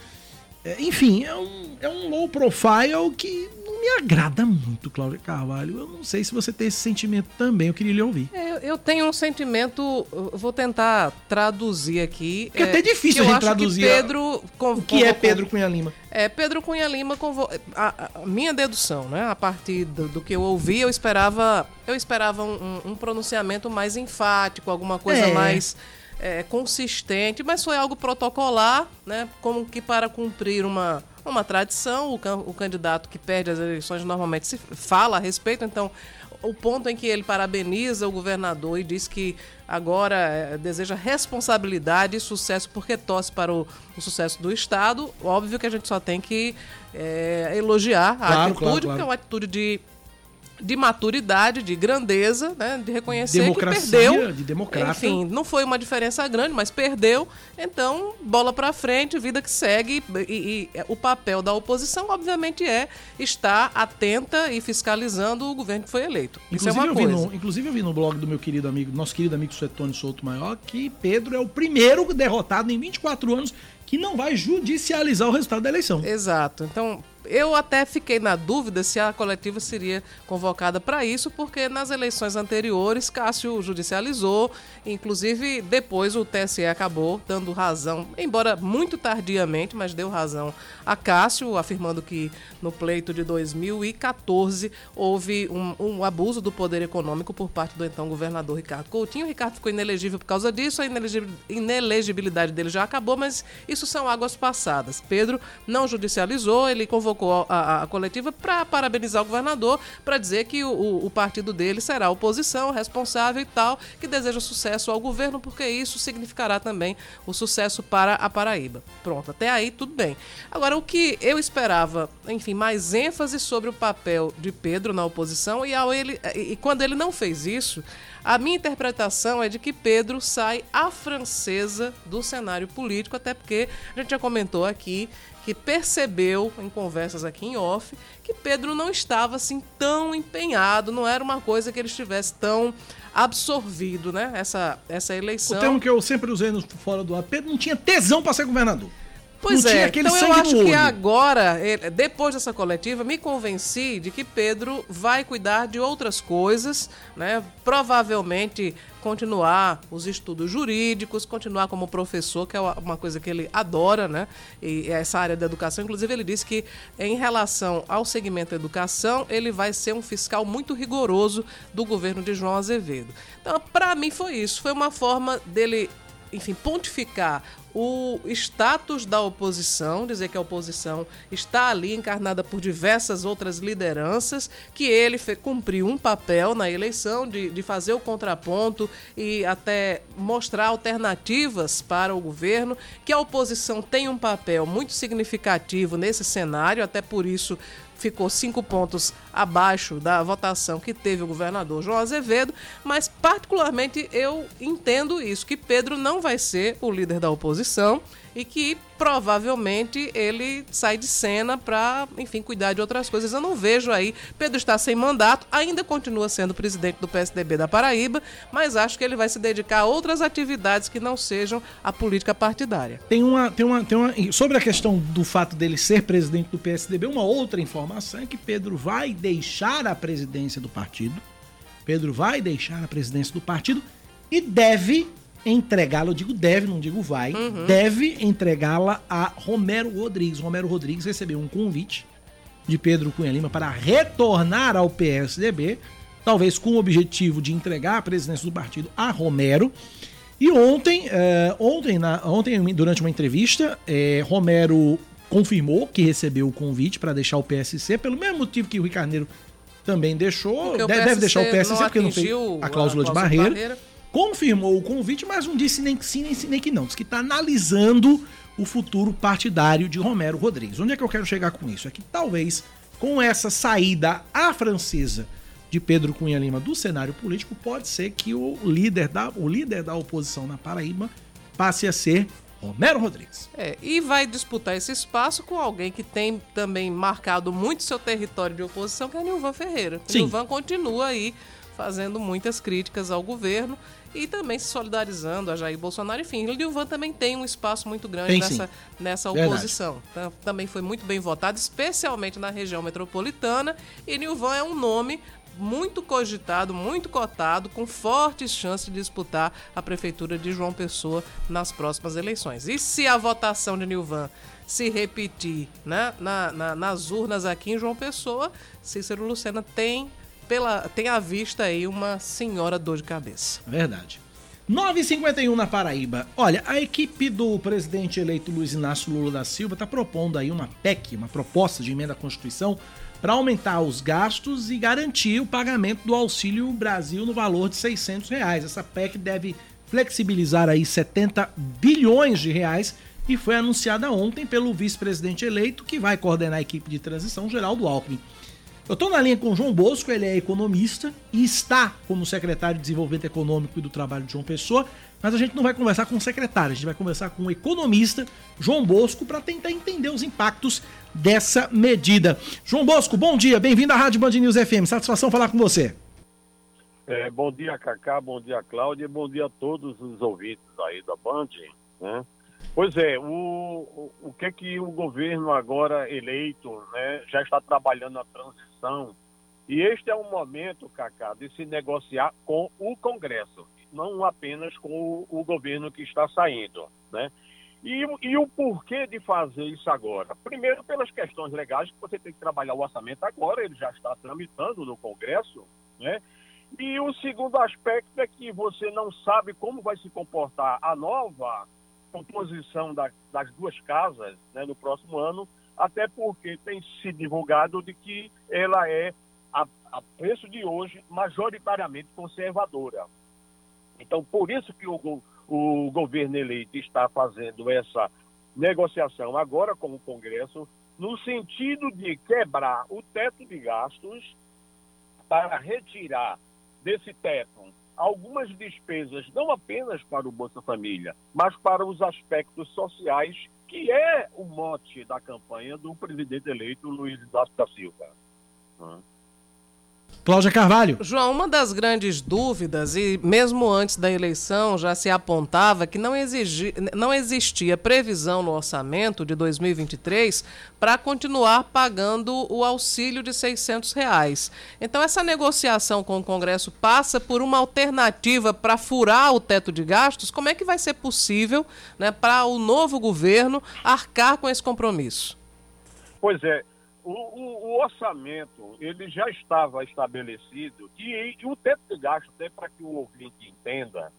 É, enfim, é um, é um low profile que não me agrada muito, Cláudia Carvalho. Eu não sei se você tem esse sentimento também, eu queria lhe ouvir. É, Eu, tenho um sentimento, vou tentar traduzir aqui. Porque é até difícil eu gente traduzir Pedro O que é Pedro Cunha Lima? É, Pedro Cunha Lima, convo... a, a minha dedução, né? A partir do, do que eu ouvi, eu esperava, eu esperava um, um- um pronunciamento mais enfático, alguma coisa É. mais é, consistente, mas foi algo protocolar, né? Como que para cumprir uma, uma tradição, o, can- o candidato que perde as eleições normalmente se fala a respeito, então o ponto em que ele parabeniza o governador e diz que agora eh, deseja responsabilidade e sucesso porque torce para o, o sucesso do Estado. Óbvio que a gente só tem que eh, elogiar a Claro, atitude, claro, claro. porque é uma atitude de, de maturidade, de grandeza, né? de reconhecer Democracia, que perdeu. de democrata. Enfim, não foi uma diferença grande, mas perdeu. Então, bola pra frente, vida que segue. E, e, o papel da oposição, obviamente, é estar atenta e fiscalizando o governo que foi eleito. Isso é Inclusive, uma eu vi coisa. no, inclusive, eu vi no blog do meu querido amigo, nosso querido amigo Suetônio Souto Maior, que Pedro é o primeiro derrotado em 24 anos que não vai judicializar o resultado da eleição. Exato. Então, eu até fiquei na dúvida se a coletiva seria convocada para isso, porque nas eleições anteriores Cássio judicializou, inclusive depois o TSE acabou dando razão, embora muito tardiamente, mas deu razão a Cássio, afirmando que no pleito de 2014 houve um, um abuso do poder econômico por parte do então governador Ricardo Coutinho. O Ricardo ficou inelegível por causa disso, a inelegib- inelegibilidade dele já acabou, mas isso são águas passadas. Pedro não judicializou, ele convocou a, a- a coletiva para parabenizar o governador, para dizer que o, o- partido dele será a oposição, responsável e tal, que deseja sucesso ao governo, porque isso significará também o sucesso para a Paraíba. Pronto, até aí tudo bem. Agora, o que eu esperava, enfim, mais ênfase sobre o papel de Pedro na oposição e, ao ele, e quando ele não fez isso, a minha interpretação é de que Pedro sai à francesa do cenário político, até porque a gente já comentou aqui que percebeu em conversas aqui em off que Pedro não estava assim tão empenhado, não era uma coisa que ele estivesse tão absorvido, né? Essa, essa eleição. O termo que eu sempre usei no Fora do Ar, Pedro não tinha tesão para ser governador. Pois não é, então eu acho que agora, depois dessa coletiva, me convenci de que Pedro vai cuidar de outras coisas, né? Provavelmente continuar os estudos jurídicos, continuar como professor, que é uma coisa que ele adora, né? E essa área da educação, inclusive ele disse que em relação ao segmento educação, ele vai ser um fiscal muito rigoroso do governo de João Azevedo. Então, para mim foi isso, foi uma forma dele enfim, pontificar o status da oposição, dizer que a oposição está ali encarnada por diversas outras lideranças, que ele cumpriu um papel na eleição de, de fazer o contraponto e até mostrar alternativas para o governo, que a oposição tem um papel muito significativo nesse cenário, até por isso ficou cinco pontos abaixo da votação que teve o governador João Azevedo, mas particularmente eu entendo isso, que Pedro não vai ser o líder da oposição e que provavelmente ele sai de cena para, enfim, cuidar de outras coisas. Eu não vejo aí, Pedro está sem mandato, ainda continua sendo presidente do PSDB da Paraíba, mas acho que ele vai se dedicar a outras atividades que não sejam a política partidária. Tem uma, tem uma, tem uma. Sobre a questão do fato dele ser presidente do PSDB, uma outra informação é que Pedro vai deixar a presidência do partido. Pedro vai deixar a presidência do partido e deve entregá-la, eu digo deve, não digo vai, deve entregá-la a Romero Rodrigues. Romero Rodrigues recebeu um convite de Pedro Cunha Lima para retornar ao PSDB, talvez com o objetivo de entregar a presidência do partido a Romero. E ontem, eh, ontem, na- ontem, durante uma entrevista, eh, Romero confirmou que recebeu o convite para deixar o PSC, pelo mesmo motivo que o Rio Carneiro também deixou. Deve, deve deixar o PSC não porque não fez a cláusula a de cláusula de barreira. barreira. Confirmou o convite, mas não disse nem que sim, nem, nem que não. Disse que está analisando o futuro partidário de Romero Rodrigues. Onde é que eu quero chegar com isso? É que talvez com essa saída à francesa de Pedro Cunha Lima do cenário político, pode ser que o líder da, o líder da oposição na Paraíba passe a ser Romero Rodrigues. É, e vai disputar esse espaço com alguém que tem também marcado muito seu território de oposição, que é Nilvan Ferreira. Sim. Nilvan continua aí fazendo muitas críticas ao governo e também se solidarizando a Jair Bolsonaro. Enfim, Nilvan também tem um espaço muito grande Tem, nessa, sim. nessa Verdade. oposição. Tá? Também foi muito bem votado, especialmente na região metropolitana. E Nilvan é um nome muito cogitado, muito cotado, com fortes chances de disputar a prefeitura de João Pessoa nas próximas eleições. E se a votação de Nilvan se repetir né, na- na- nas urnas aqui em João Pessoa, Cícero Lucena tem, pela, à vista aí uma senhora dor de cabeça. Verdade. 9h51 na Paraíba. Olha, a equipe do presidente eleito Luiz Inácio Lula da Silva está propondo aí uma PEC, uma proposta de emenda à Constituição, para aumentar os gastos e garantir o pagamento do Auxílio Brasil no valor de 600 reais. Essa PEC deve flexibilizar aí 70 bilhões de reais e foi anunciada ontem pelo vice-presidente eleito que vai coordenar a equipe de transição, Geraldo Alckmin. Eu estou na linha com o João Bosco, ele é economista e está como secretário de Desenvolvimento Econômico e do Trabalho de João Pessoa, mas a gente não vai conversar com o secretário, a gente vai conversar com o economista João Bosco para tentar entender os impactos dessa medida. João Bosco, bom dia, bem-vindo à Rádio Band News FM, satisfação falar com você. É, bom dia, Cacá, bom dia, Cláudia, bom dia a todos os ouvintes aí da Band, né? Pois é, o, o, o que que o governo agora eleito, né, já está trabalhando na transição, e este é um momento, Cacá, de se negociar com o Congresso, não apenas com o, o governo que está saindo, né? E, o- e o porquê de fazer isso agora? Primeiro, pelas questões legais, que você tem que trabalhar o orçamento agora, ele já está tramitando no Congresso, né? E o segundo aspecto é que você não sabe como vai se comportar a nova composição da- das duas casas né, no próximo ano, até porque tem se divulgado de que ela é, a, a preço de hoje, majoritariamente conservadora. Então, por isso que o, o governo eleito está fazendo essa negociação agora com o Congresso, no sentido de quebrar o teto de gastos para retirar desse teto algumas despesas, não apenas para o Bolsa Família, mas para os aspectos sociais, que é o mote da campanha do presidente eleito Luiz Inácio da Silva. Hum. Cláudia Carvalho. João, uma das grandes dúvidas, e mesmo antes da eleição já se apontava que não, exigi, não existia previsão no orçamento de 2023 para continuar pagando o auxílio de 600 reais. Então, essa negociação com o Congresso passa por uma alternativa para furar o teto de gastos? Como é que vai ser possível né, para o novo governo arcar com esse compromisso? Pois é, o, o- o orçamento ele já estava estabelecido e, e o teto de gasto, até para que o ouvinte entenda,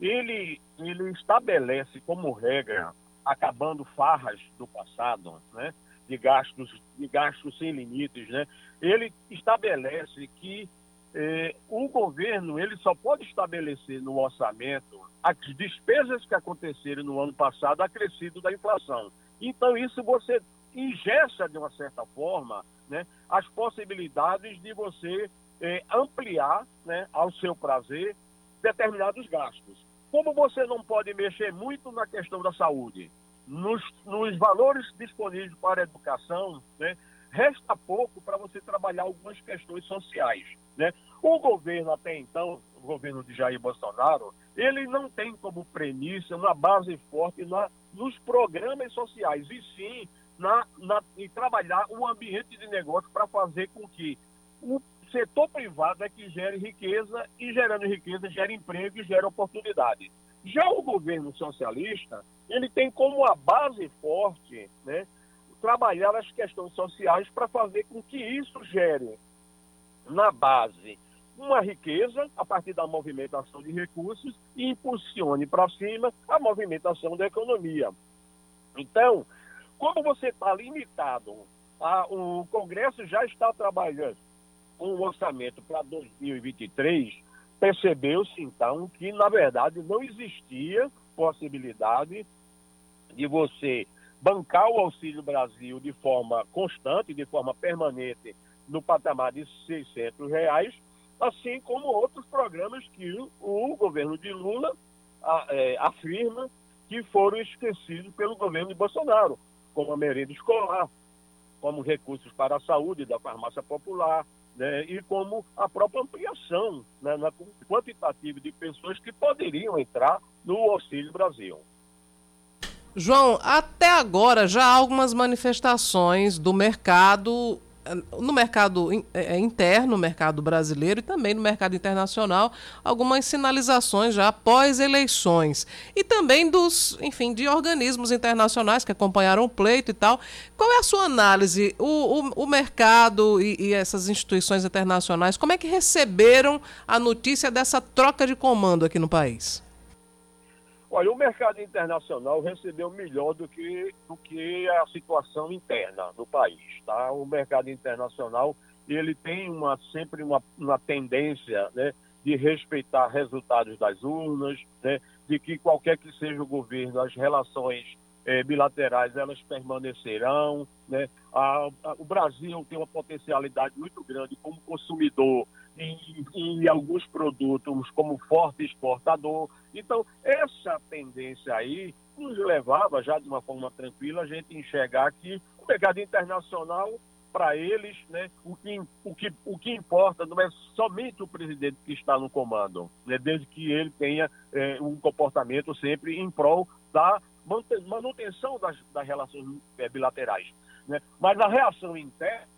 ele, ele estabelece como regra, acabando farras do passado, né, de gastos, de gastos sem limites, né, ele estabelece que eh, o governo ele só pode estabelecer no orçamento as despesas que aconteceram no ano passado acrescido da inflação. Então isso você ingessa de uma certa forma né, as possibilidades de você eh, ampliar né, ao seu prazer determinados gastos. Como você não pode mexer muito na questão da saúde, nos, nos valores disponíveis para a educação, né, resta pouco para você trabalhar algumas questões sociais. Né? O governo até então, o governo de Jair Bolsonaro, ele não tem como premissa uma base forte na, nos programas sociais, e sim na, na, em trabalhar um ambiente de negócio para fazer com que o setor privado é que gere riqueza e gerando riqueza gera emprego e gera oportunidade. Já o governo socialista, ele tem como a base forte, né, trabalhar as questões sociais para fazer com que isso gere na base uma riqueza a partir da movimentação de recursos e impulsione para cima a movimentação da economia. Então, como você está limitado, a, o Congresso já está trabalhando com o orçamento para 2023, percebeu-se então que, na verdade, não existia possibilidade de você bancar o Auxílio Brasil de forma constante, de forma permanente, no patamar de 600 reais, assim como outros programas que o, governo de Lula a, é, afirma que foram esquecidos pelo governo de Bolsonaro, como a merenda escolar, como recursos para a saúde da farmácia popular, né, e como a própria ampliação né, na quantitativa de pessoas que poderiam entrar no Auxílio Brasil. João, até agora já há algumas manifestações do mercado no mercado é, é, interno, no mercado brasileiro e também no mercado internacional, algumas sinalizações já após eleições. E também dos, enfim, de organismos internacionais que acompanharam o pleito e tal. Qual é a sua análise? O, o, o mercado e, e essas instituições internacionais, como é que receberam a notícia dessa troca de comando aqui no país? Olha, o mercado internacional recebeu melhor do que, do que a situação interna no país. Tá? O mercado internacional ele tem uma, sempre uma, uma tendência né, de respeitar resultados das urnas, né, de que qualquer que seja o governo, as relações eh, bilaterais elas permanecerão. Né? A, a, o Brasil tem uma potencialidade muito grande como consumidor em, alguns produtos como forte exportador. Então, essa tendência aí nos levava, já de uma forma tranquila, a gente enxergar que o mercado internacional, para eles, né, o, que, o, que, o que importa não é somente o presidente que está no comando, né, desde que ele tenha é, um comportamento sempre em prol da manutenção das, das relações é, bilaterais. Né? Mas a reação interna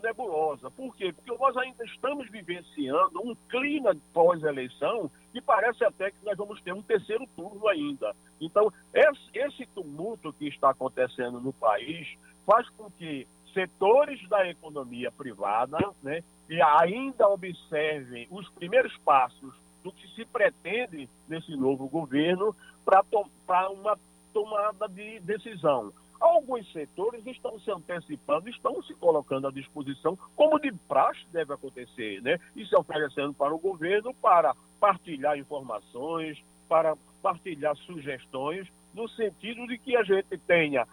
nebulosa. Por quê? Porque nós ainda estamos vivenciando um clima pós-eleição que parece até que nós vamos ter um terceiro turno ainda. Então, esse, tumulto que está acontecendo no país faz com que setores da economia privada né, e ainda observem os primeiros passos do que se pretende nesse novo governo para uma tomada de decisão. Alguns setores estão se antecipando, estão se colocando à disposição, como de praxe deve acontecer, né? E se oferecendo para o governo para partilhar informações, para partilhar sugestões, no sentido de que a gente tenha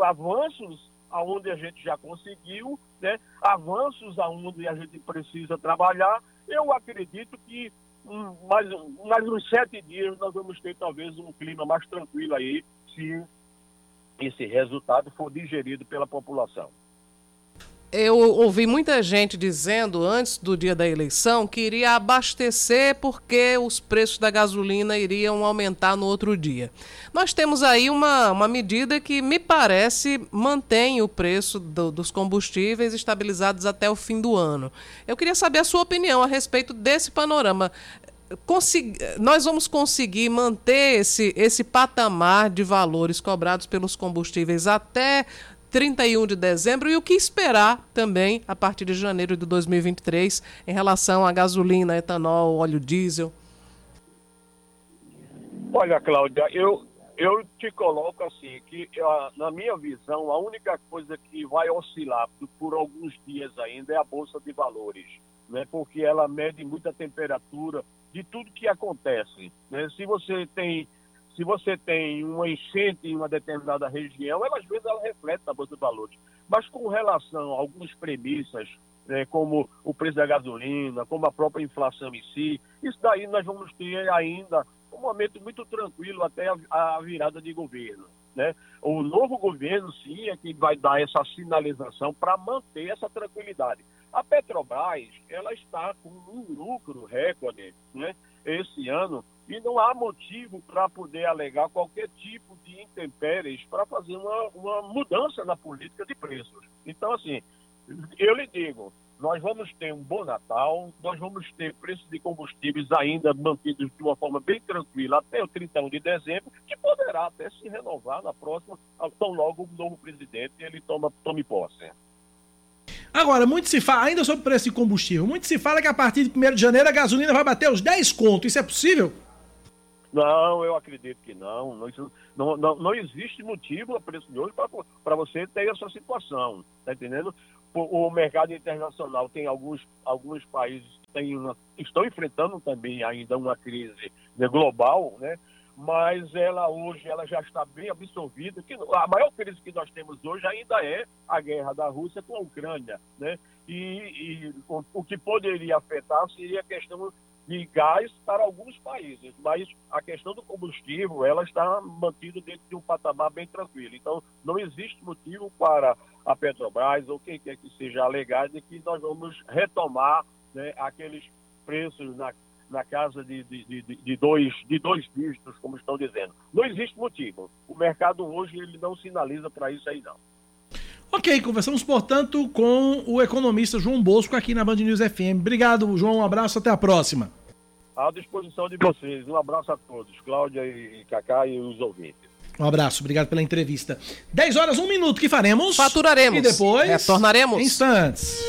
avanços aonde a gente já conseguiu, né? avanços aonde a gente precisa trabalhar. Eu acredito que um, mais, mais uns sete dias nós vamos ter talvez um clima mais tranquilo aí, se esse resultado for digerido pela população. Eu ouvi muita gente dizendo antes do dia da eleição que iria abastecer porque os preços da gasolina iriam aumentar no outro dia. Nós temos aí uma, uma medida que me parece mantém o preço do, dos combustíveis estabilizados até o fim do ano. Eu queria saber a sua opinião a respeito desse panorama nós vamos conseguir manter esse, esse patamar de valores cobrados pelos combustíveis até 31 de dezembro e o que esperar também a partir de janeiro de 2023 em relação à gasolina, etanol, óleo diesel? Olha, Cláudia, eu, eu te coloco assim, que na minha visão, a única coisa que vai oscilar por alguns dias ainda é a Bolsa de Valores, né? porque ela mede muita temperatura de tudo que acontece. Né? Se você tem se você tem uma enchente em uma determinada região, ela, às vezes ela reflete na bolsa de valores. Mas com relação a algumas premissas, né, como o preço da gasolina, como a própria inflação em si, isso daí nós vamos ter ainda um momento muito tranquilo até a, a virada de governo. Né? O novo governo, sim, é que vai dar essa sinalização para manter essa tranquilidade. A Petrobras, ela está com um lucro recorde né, esse ano e não há motivo para poder alegar qualquer tipo de intempéries para fazer uma, uma mudança na política de preços. Então, assim, eu lhe digo, nós vamos ter um bom Natal, nós vamos ter preços de combustíveis ainda mantidos de uma forma bem tranquila até o 31 de dezembro, que poderá até se renovar na próxima, tão logo o novo presidente ele toma, tome posse. Agora, muito se fala, ainda sobre o preço de combustível, muito se fala que a partir de 1 de janeiro a gasolina vai bater os 10 contos. Isso é possível? Não, eu acredito que não. Não, não, não, existe motivo a preço de hoje para você ter essa situação. Está entendendo? O, o, mercado internacional tem alguns, alguns países que uma, estão enfrentando também ainda uma crise global, né? Mas ela hoje ela já está bem absorvida. Que a maior crise que nós temos hoje ainda é a guerra da Rússia com a Ucrânia, né? E, e o, o, que poderia afetar seria a questão de gás para alguns países, mas a questão do combustível ela está mantida dentro de um patamar bem tranquilo. Então, não existe motivo para a Petrobras ou quem quer que seja alegar de que nós vamos retomar né, aqueles preços na, na casa de, de, de, de, dois, de dois dígitos, como estão dizendo. Não existe motivo. O mercado hoje ele não sinaliza para isso aí, não. Ok, conversamos, portanto, com o economista João Bosco aqui na Band News FM. Obrigado, João. Um abraço, até a próxima. À disposição de vocês. Um abraço a todos, Cláudia e Cacá e os ouvintes. Um abraço, obrigado pela entrevista. 10 horas, 1 minuto, que faremos? Faturaremos. E depois? Retornaremos. Instantes.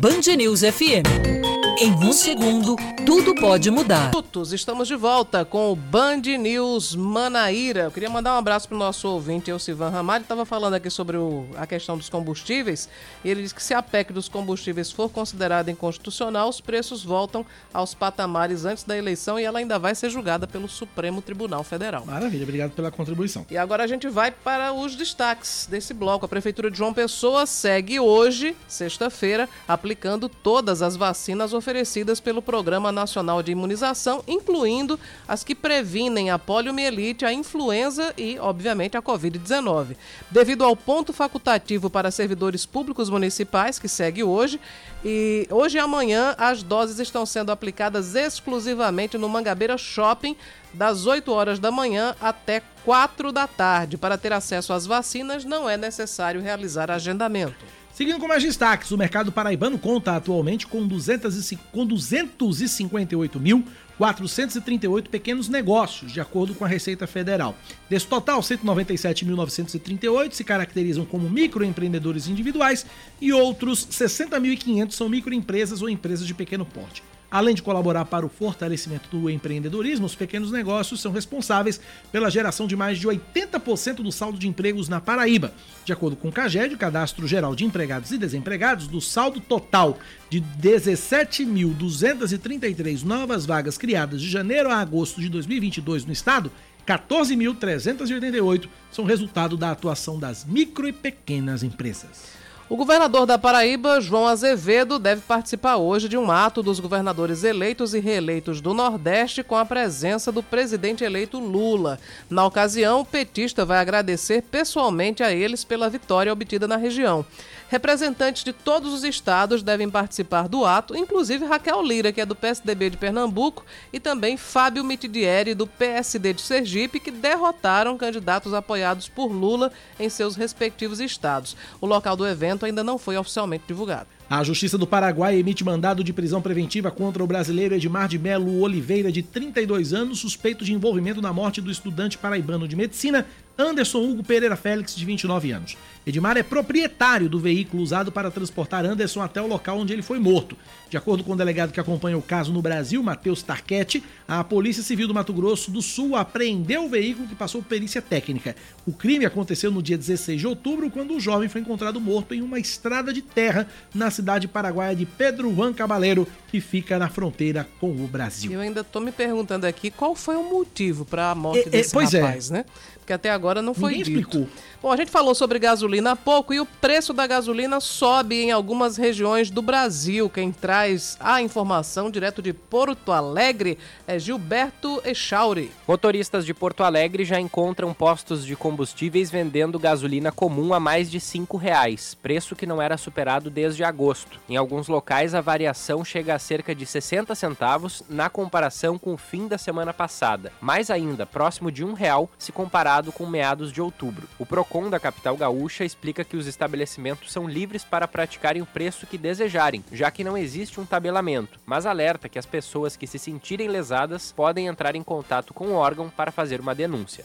Band News FM. Em um segundo, tudo pode mudar. Estamos de volta com o Band News Manaíra. Eu queria mandar um abraço para o nosso ouvinte, o Sivan Ramalho. Estava falando aqui sobre o, a questão dos combustíveis. E ele disse que se a PEC dos combustíveis for considerada inconstitucional, os preços voltam aos patamares antes da eleição e ela ainda vai ser julgada pelo Supremo Tribunal Federal. Maravilha, obrigado pela contribuição. E agora a gente vai para os destaques desse bloco. A Prefeitura de João Pessoa segue hoje, sexta-feira, aplicando todas as vacinas oferecidas oferecidas pelo Programa Nacional de Imunização, incluindo as que previnem a poliomielite, a influenza e, obviamente, a Covid-19. Devido ao ponto facultativo para servidores públicos municipais, que segue hoje, e hoje e amanhã as doses estão sendo aplicadas exclusivamente no Mangabeira Shopping, das 8 horas da manhã até 4 da tarde. Para ter acesso às vacinas, não é necessário realizar agendamento. Seguindo com mais destaques, o mercado paraibano conta atualmente com, 200 com 258.438 pequenos negócios, de acordo com a Receita Federal. Desse total, 197.938 se caracterizam como microempreendedores individuais e outros 60.500 são microempresas ou empresas de pequeno porte. Além de colaborar para o fortalecimento do empreendedorismo, os pequenos negócios são responsáveis pela geração de mais de 80% do saldo de empregos na Paraíba. De acordo com o CAGED, o Cadastro Geral de Empregados e Desempregados, do saldo total de 17.233 novas vagas criadas de janeiro a agosto de 2022 no estado, 14.388 são resultado da atuação das micro e pequenas empresas. O governador da Paraíba, João Azevedo, deve participar hoje de um ato dos governadores eleitos e reeleitos do Nordeste com a presença do presidente eleito Lula. Na ocasião, o petista vai agradecer pessoalmente a eles pela vitória obtida na região. Representantes de todos os estados devem participar do ato, inclusive Raquel Lira, que é do PSDB de Pernambuco, e também Fábio Mitidieri, do PSD de Sergipe, que derrotaram candidatos apoiados por Lula em seus respectivos estados. O local do evento ainda não foi oficialmente divulgado. A Justiça do Paraguai emite mandado de prisão preventiva contra o brasileiro Edmar de Melo Oliveira, de 32 anos, suspeito de envolvimento na morte do estudante paraibano de medicina Anderson Hugo Pereira Félix, de 29 anos. Edmar é proprietário do veículo usado para transportar Anderson até o local onde ele foi morto. De acordo com o delegado que acompanha o caso no Brasil, Matheus Tarquete, a Polícia Civil do Mato Grosso do Sul apreendeu o veículo que passou perícia técnica. O crime aconteceu no dia 16 de outubro, quando o jovem foi encontrado morto em uma estrada de terra na cidade paraguaia de Pedro Juan Cabaleiro, que fica na fronteira com o Brasil. Eu ainda estou me perguntando aqui qual foi o motivo para a morte é, desse é, rapaz, é. né? Porque até agora não foi Ninguém dito. explicou. Bom, a gente falou sobre gasolina há pouco e o preço da gasolina sobe em algumas regiões do Brasil. Quem traz a informação direto de Porto Alegre é Gilberto Echauri. Motoristas de Porto Alegre já encontram postos de combustíveis vendendo gasolina comum a mais de R$ reais, preço que não era superado desde agosto. Em alguns locais, a variação chega a cerca de 60 centavos na comparação com o fim da semana passada. Mais ainda, próximo de um real se comparado com meados de outubro. O Procon da capital gaúcha explica que os estabelecimentos são livres para praticarem o preço que desejarem, já que não existe um tabelamento, mas alerta que as pessoas que se sentirem lesadas podem entrar em contato com o órgão para fazer uma denúncia.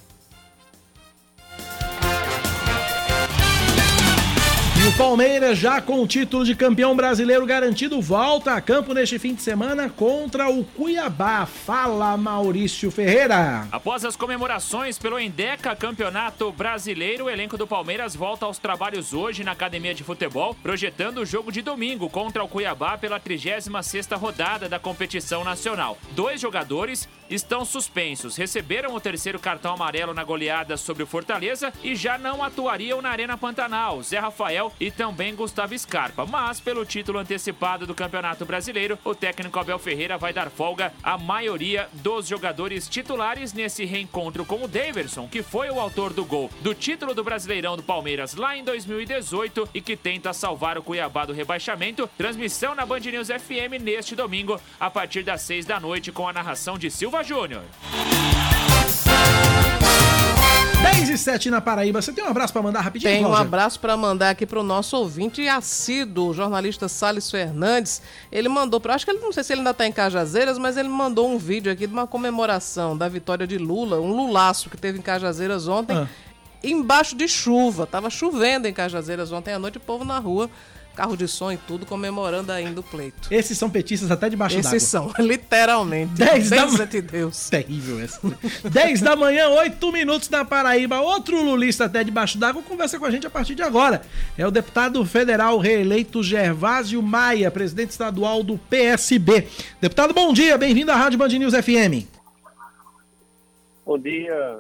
O Palmeiras, já com o título de campeão brasileiro garantido, volta a campo neste fim de semana contra o Cuiabá. Fala, Maurício Ferreira. Após as comemorações pelo Endeca Campeonato Brasileiro, o elenco do Palmeiras volta aos trabalhos hoje na academia de futebol, projetando o jogo de domingo contra o Cuiabá pela 36ª rodada da competição nacional. Dois jogadores estão suspensos, receberam o terceiro cartão amarelo na goleada sobre o Fortaleza e já não atuariam na Arena Pantanal. Zé Rafael e também Gustavo Scarpa. Mas, pelo título antecipado do Campeonato Brasileiro, o técnico Abel Ferreira vai dar folga à maioria dos jogadores titulares nesse reencontro com o Daverson, que foi o autor do gol do título do Brasileirão do Palmeiras lá em 2018 e que tenta salvar o Cuiabá do rebaixamento. Transmissão na Band News FM neste domingo, a partir das 6 da noite, com a narração de Silva Júnior. 10 e 7 na Paraíba. Você tem um abraço pra mandar rapidinho, Tem um abraço para mandar aqui para o nosso ouvinte assíduo, o jornalista Salles Fernandes. Ele mandou, pra, acho que ele não sei se ele ainda está em Cajazeiras, mas ele mandou um vídeo aqui de uma comemoração da vitória de Lula, um lulaço que teve em Cajazeiras ontem, Ah. embaixo de chuva. Tava chovendo em Cajazeiras ontem à noite, o povo na rua, carro de som e tudo, comemorando ainda o pleito. Esses são petistas até debaixo d'água. Esses são, literalmente. 10 da Benza de Deus. Terrível essa. 10 da manhã, 8 minutos na Paraíba. Outro lulista até debaixo d'água conversa com a gente a partir de agora. É o deputado federal reeleito Gervásio Maia, presidente estadual do PSB. Deputado, bom dia, bem-vindo à Rádio Band News FM. Bom dia,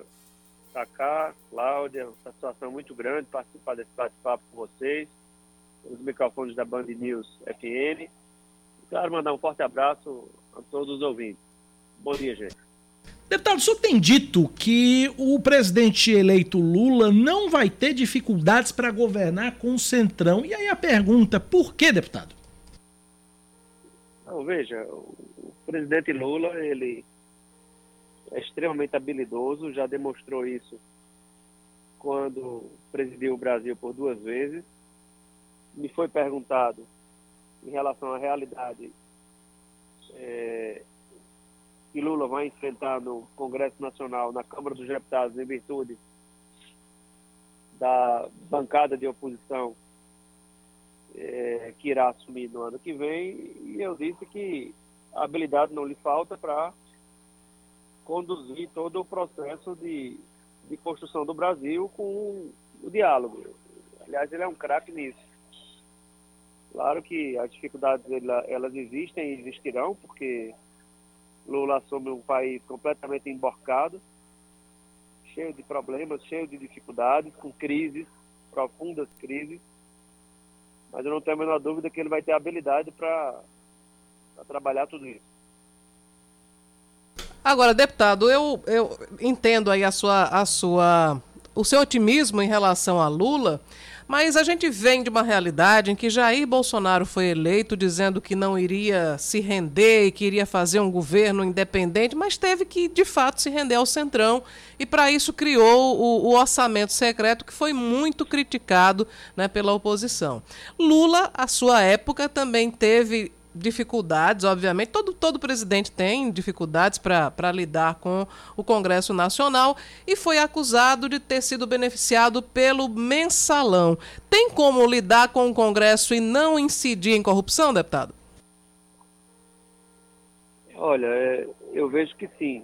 Cacá, Cláudia, uma satisfação muito grande participar desse bate-papo com vocês, os microfones da Band News FM. Quero mandar um forte abraço a todos os ouvintes. Bom dia, gente. Deputado, o senhor tem dito que o presidente eleito Lula não vai ter dificuldades para governar com o Centrão. E aí a pergunta, por que, deputado? Então, veja, o presidente Lula, ele é extremamente habilidoso, já demonstrou isso quando presidiu o Brasil por duas vezes. Me foi perguntado em relação à realidade é, que Lula vai enfrentar no Congresso Nacional, na Câmara dos Deputados, em virtude da bancada de oposição é, que irá assumir no ano que vem, e eu disse que a habilidade não lhe falta para conduzir todo o processo de, de construção do Brasil com o diálogo. Aliás, ele é um craque nisso. Claro que as dificuldades ela- elas existem e existirão, porque Lula assume um país completamente emborcado, cheio de problemas, cheio de dificuldades, com crises, profundas crises. Mas eu não tenho a menor dúvida que ele vai ter habilidade para trabalhar tudo isso. Agora, deputado, eu, eu entendo aí a sua, a sua, o seu otimismo em relação a Lula, mas a gente vem de uma realidade em que Jair Bolsonaro foi eleito dizendo que não iria se render e que iria fazer um governo independente, mas teve que, de fato, se render ao Centrão e, para isso, criou o, o orçamento secreto que foi muito criticado né, pela oposição. Lula, à sua época, também teve dificuldades, obviamente, todo, todo presidente tem dificuldades para lidar com o Congresso Nacional e foi acusado de ter sido beneficiado pelo mensalão. Tem como lidar com o Congresso e não incidir em corrupção, deputado? Olha, é, eu vejo que sim.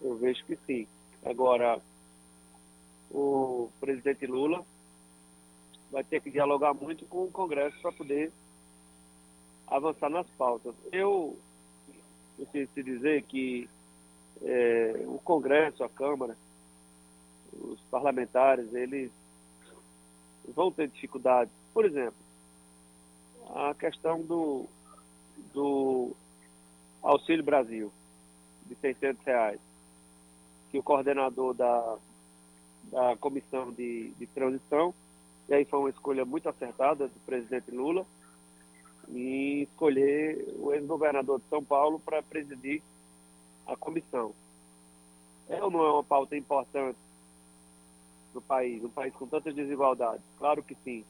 Eu vejo que sim. Agora, o presidente Lula vai ter que dialogar muito com o Congresso para poder avançar nas pautas. Eu preciso te dizer que é, o Congresso, a Câmara, os parlamentares, eles vão ter dificuldades. Por exemplo, a questão do, do Auxílio Brasil, de 600 reais, que o coordenador da, da comissão de, de transição, e aí foi uma escolha muito acertada do presidente Lula, em escolher o ex-governador de São Paulo para presidir a comissão. É ou não é uma pauta importante no país, um país com tantas desigualdades? Claro que sim.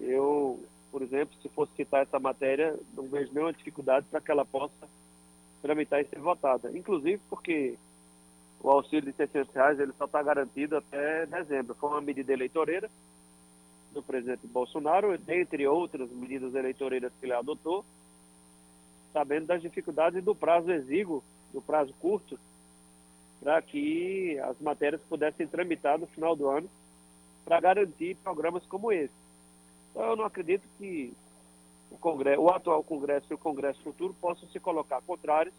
Eu, por exemplo, se fosse citar essa matéria, não vejo nenhuma dificuldade para que ela possa tramitar e ser votada. Inclusive porque o auxílio de 600 reais ele só está garantido até dezembro. Foi uma medida eleitoreira do presidente Bolsonaro, dentre outras medidas eleitoreiras que ele adotou, sabendo das dificuldades do prazo exíguo, do prazo curto, para que as matérias pudessem tramitar no final do ano, para garantir programas como esse. Então, eu não acredito que o, Congresso, o atual Congresso e o Congresso futuro possam se colocar contrários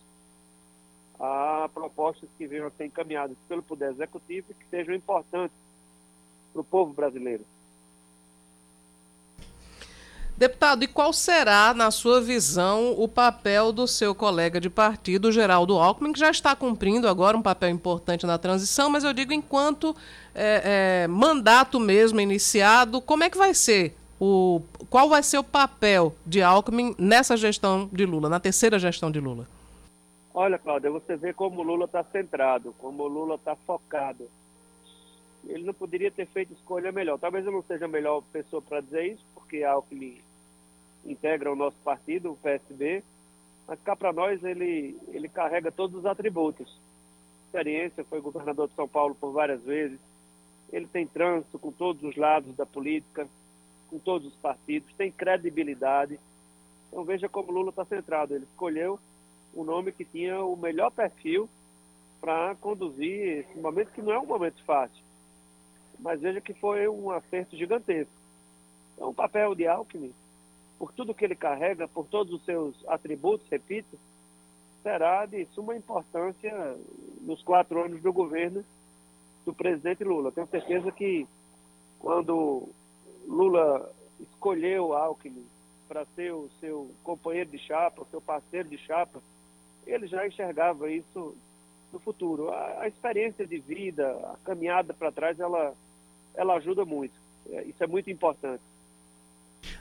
a propostas que venham a ser encaminhadas pelo Poder Executivo e que sejam importantes para o povo brasileiro. Deputado, e qual será, na sua visão, o papel do seu colega de partido, Geraldo Alckmin, que já está cumprindo agora um papel importante na transição, mas eu digo enquanto é, é, mandato mesmo iniciado, como é que vai ser? O, qual vai ser o papel de Alckmin nessa gestão de Lula, na terceira gestão de Lula? Olha, Cláudia, você vê como o Lula está centrado, como o Lula está focado. Ele não poderia ter feito escolha melhor. Talvez eu não seja a melhor pessoa para dizer isso, porque Alckmin integra o nosso partido, o PSB, mas cá para nós ele, ele carrega todos os atributos. Experiência, foi governador de São Paulo por várias vezes, ele tem trânsito com todos os lados da política, com todos os partidos, tem credibilidade. Então veja como Lula está centrado. Ele escolheu um nome que tinha o melhor perfil para conduzir esse momento que não é um momento fácil. Mas veja que foi um acerto gigantesco. Então o papel de Alckmin, por tudo que ele carrega, por todos os seus atributos, repito, será de suma importância nos quatro anos do governo do presidente Lula. Tenho certeza que quando Lula escolheu Alckmin para ser o seu companheiro de chapa, o seu parceiro de chapa, ele já enxergava isso no futuro. A, a experiência de vida, a caminhada para trás, ela, ela ajuda muito. É, isso é muito importante.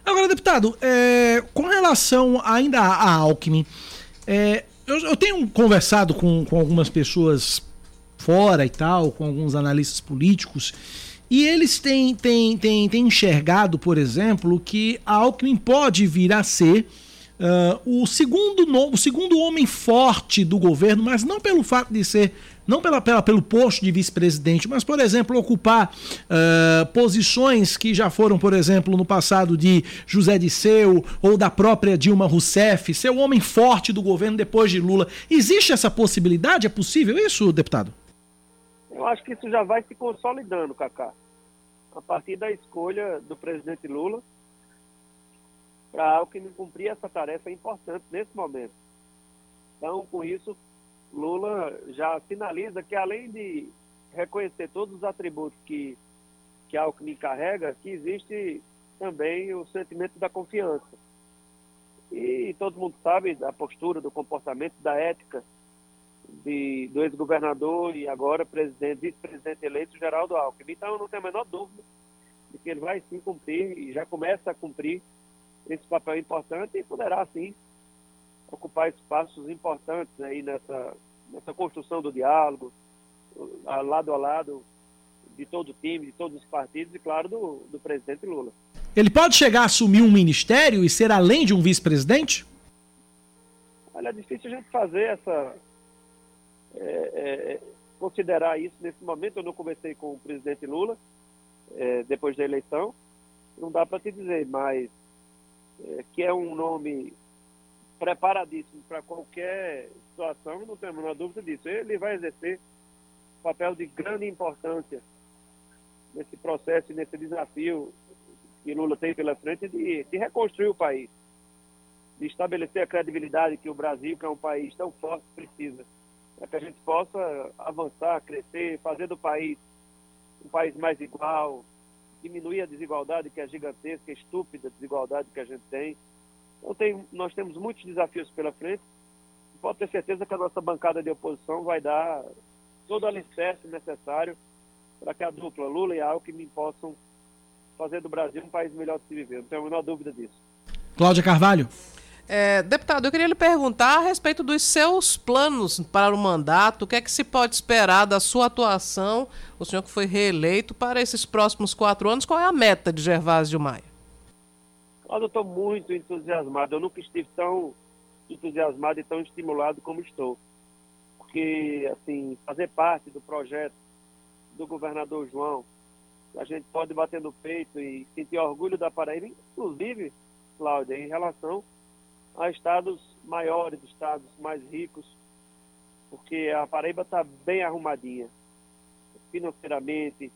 Agora, deputado, é, com relação ainda a Alckmin, é, eu, eu, tenho conversado com, com algumas pessoas fora e tal, com alguns analistas políticos, e eles têm, têm, têm, têm enxergado, por exemplo, que a Alckmin pode vir a ser uh, o, segundo, o segundo homem forte do governo, mas não pelo fato de ser não pela, pela, pelo posto de vice-presidente, mas, por exemplo, ocupar uh, posições que já foram, por exemplo, no passado de José Disseu ou da própria Dilma Rousseff, ser o homem forte do governo depois de Lula. Existe essa possibilidade? É possível isso, deputado? Eu acho que isso já vai se consolidando, Cacá. A partir da escolha do presidente Lula para Alckmin cumprir essa tarefa importante nesse momento. Então, com isso, Lula já sinaliza que além de reconhecer todos os atributos que, que Alckmin carrega, que existe também o sentimento da confiança. E todo mundo sabe da postura, do comportamento, da ética de, do ex-governador e agora presidente, vice-presidente eleito Geraldo Alckmin. Então, não tenho a menor dúvida de que ele vai sim cumprir e já começa a cumprir esse papel importante e poderá sim ocupar espaços importantes aí nessa, nessa construção do diálogo, lado a lado de todo o time, de todos os partidos e, claro, do, do presidente Lula. Ele pode chegar a assumir um ministério e ser além de um vice-presidente? Olha, é difícil a gente fazer essa, é, é, considerar isso nesse momento. Eu não conversei com o presidente Lula é, depois da eleição, não dá para te dizer, mas é, que é um nome preparadíssimo para qualquer situação, não tenho a menor dúvida disso. Ele vai exercer um papel de grande importância nesse processo e nesse desafio que Lula tem pela frente de, de reconstruir o país, de estabelecer a credibilidade que o Brasil, que é um país tão forte, precisa para que a gente possa avançar, crescer, fazer do país um país mais igual, diminuir a desigualdade que é gigantesca, estúpida desigualdade que a gente tem. Então tem, nós temos muitos desafios pela frente. Pode ter certeza que a nossa bancada de oposição vai dar todo o alicerce necessário para que a dupla Lula e Alckmin possam fazer do Brasil um país melhor de se viver. Não tenho a menor dúvida disso. Cláudia Carvalho. É, deputado, eu queria lhe perguntar a respeito dos seus planos para o mandato. O que é que se pode esperar da sua atuação, o senhor que foi reeleito, para esses próximos quatro anos? Qual é a meta de Gervásio Maia? Eu estou muito entusiasmado. Eu nunca estive tão entusiasmado e tão estimulado como estou. Porque, assim, fazer parte do projeto do governador João, a gente pode bater no peito e sentir orgulho da Paraíba, inclusive, Cláudia, em relação a estados maiores, estados mais ricos, porque a Paraíba está bem arrumadinha, financeiramente,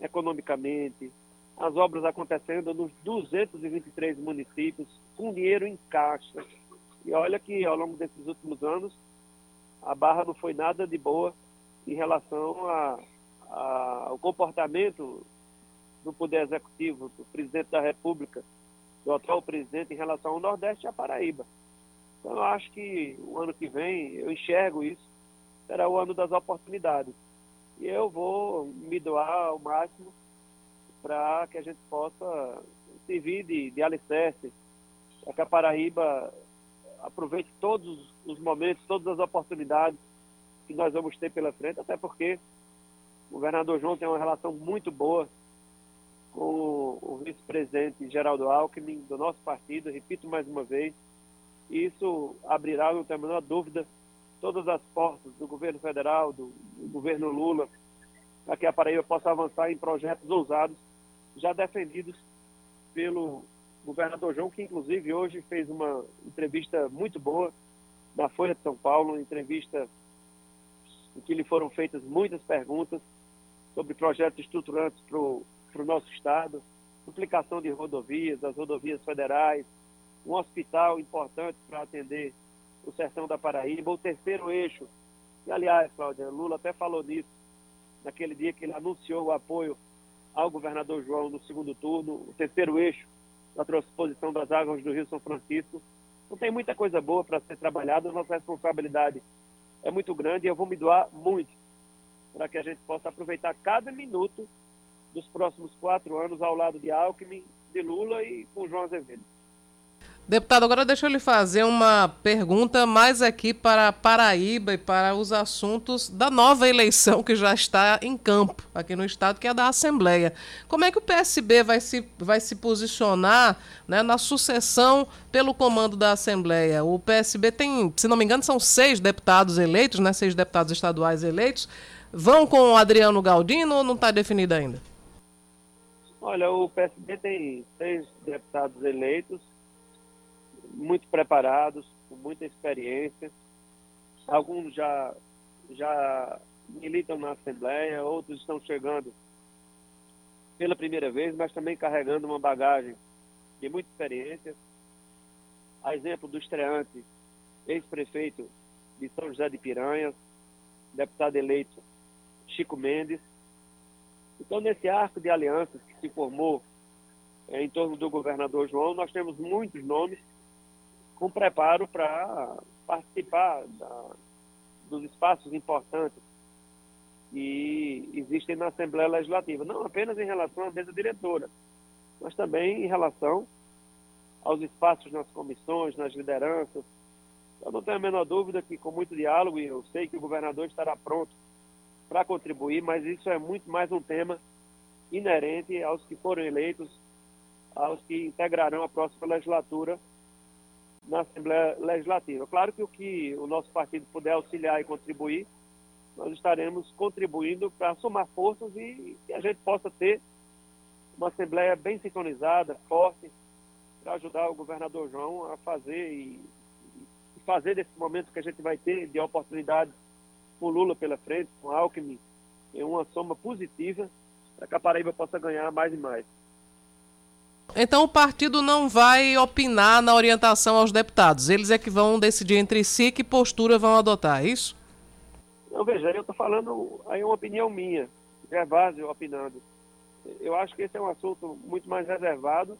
economicamente, as obras acontecendo nos 223 municípios, com dinheiro em caixa. E olha que ao longo desses últimos anos, a Barra não foi nada de boa em relação a, a, ao comportamento do Poder Executivo, do Presidente da República, do atual presidente em relação ao Nordeste e à Paraíba. Então, eu acho que o ano que vem, eu enxergo isso, será o ano das oportunidades. E eu vou me doar ao máximo para que a gente possa servir de, de alicerce, para que a Paraíba aproveite todos os momentos, todas as oportunidades que nós vamos ter pela frente, até porque o governador João tem uma relação muito boa com o vice-presidente Geraldo Alckmin, do nosso partido, repito mais uma vez, isso abrirá, não tenho a menor dúvida, todas as portas do governo federal, do, do governo Lula, para que a Paraíba possa avançar em projetos ousados, já defendidos pelo governador João, que inclusive hoje fez uma entrevista muito boa na Folha de São Paulo, uma entrevista em que lhe foram feitas muitas perguntas sobre projetos estruturantes para o nosso Estado, duplicação de rodovias, as rodovias federais, um hospital importante para atender o sertão da Paraíba, o terceiro eixo. E, aliás, Cláudia, Lula até falou nisso naquele dia que ele anunciou o apoio ao governador João no segundo turno, o terceiro eixo da transposição das águas do Rio São Francisco. Não tem muita coisa boa para ser trabalhada, nossa responsabilidade é muito grande e eu vou me doar muito para que a gente possa aproveitar cada minuto dos próximos quatro anos ao lado de Alckmin, de Lula e com João Azevedo. Deputado, agora deixa eu lhe fazer uma pergunta mais aqui para Paraíba e para os assuntos da nova eleição que já está em campo aqui no estado, que é a da Assembleia. Como é que o PSB vai se, vai se posicionar né, na sucessão pelo comando da Assembleia? O PSB tem, se não me engano, são seis deputados eleitos, né, seis deputados estaduais eleitos. Vão com o Adriano Galdino ou não está definido ainda? Olha, o PSB tem seis deputados eleitos muito preparados, com muita experiência. Alguns já, já militam na Assembleia, outros estão chegando pela primeira vez, mas também carregando uma bagagem de muita experiência. A exemplo do estreante, ex-prefeito de São José de Piranhas, deputado eleito Chico Mendes. Então, nesse arco de alianças que se formou é, em torno do governador João, nós temos muitos nomes com preparo para participar da, dos espaços importantes que existem na Assembleia Legislativa, não apenas em relação à mesa diretora, mas também em relação aos espaços nas comissões, nas lideranças. Eu não tenho a menor dúvida que, com muito diálogo, e eu sei que o governador estará pronto para contribuir, mas isso é muito mais um tema inerente aos que foram eleitos, aos que integrarão a próxima legislatura na Assembleia Legislativa. Claro que o que o nosso partido puder auxiliar e contribuir, nós estaremos contribuindo para somar forças e que a gente possa ter uma Assembleia bem sintonizada, forte, para ajudar o governador João a fazer e, e fazer desse momento que a gente vai ter de oportunidade com Lula pela frente, com Alckmin, em uma soma positiva para que a Paraíba possa ganhar mais e mais. Então o partido não vai opinar na orientação aos deputados. Eles é que vão decidir entre si que postura vão adotar, é isso? Não, veja, eu estou falando aí uma opinião minha, Gervásio opinando. Eu acho que esse é um assunto muito mais reservado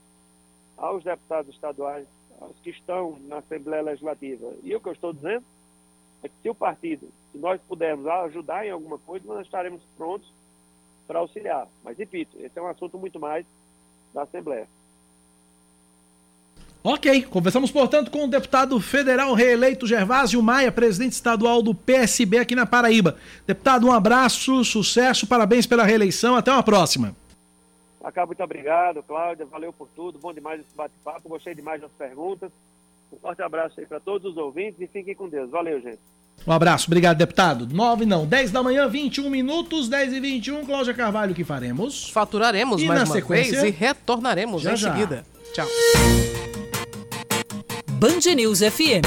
aos deputados estaduais, aos que estão na Assembleia Legislativa. E o que eu estou dizendo é que se o partido, se nós pudermos ajudar em alguma coisa, nós estaremos prontos para auxiliar. Mas, repito, esse é um assunto muito mais da Assembleia. Ok, conversamos, portanto, com o deputado federal reeleito Gervásio Maia, presidente estadual do PSB aqui na Paraíba. Deputado, um abraço, sucesso, parabéns pela reeleição, até uma próxima. Acá, muito obrigado, Cláudia, valeu por tudo, bom demais esse bate-papo, gostei demais das perguntas. Um forte abraço aí para todos os ouvintes e fiquem com Deus. Valeu, gente. Um abraço, obrigado, deputado. 9 não, 10 da manhã, 21 minutos, 10 e 21. Cláudia Carvalho, o que faremos? Faturaremos e mais na uma sequência? vez e retornaremos Já, em já. seguida. Tchau. Band News FM.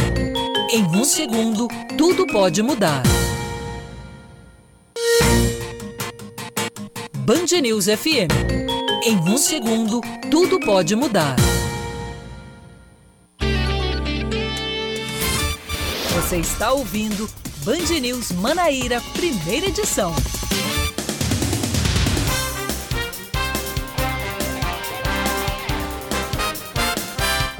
Em um segundo, tudo pode mudar. Band News FM. Em um segundo, tudo pode mudar. Você está ouvindo Band News Manaíra, primeira edição.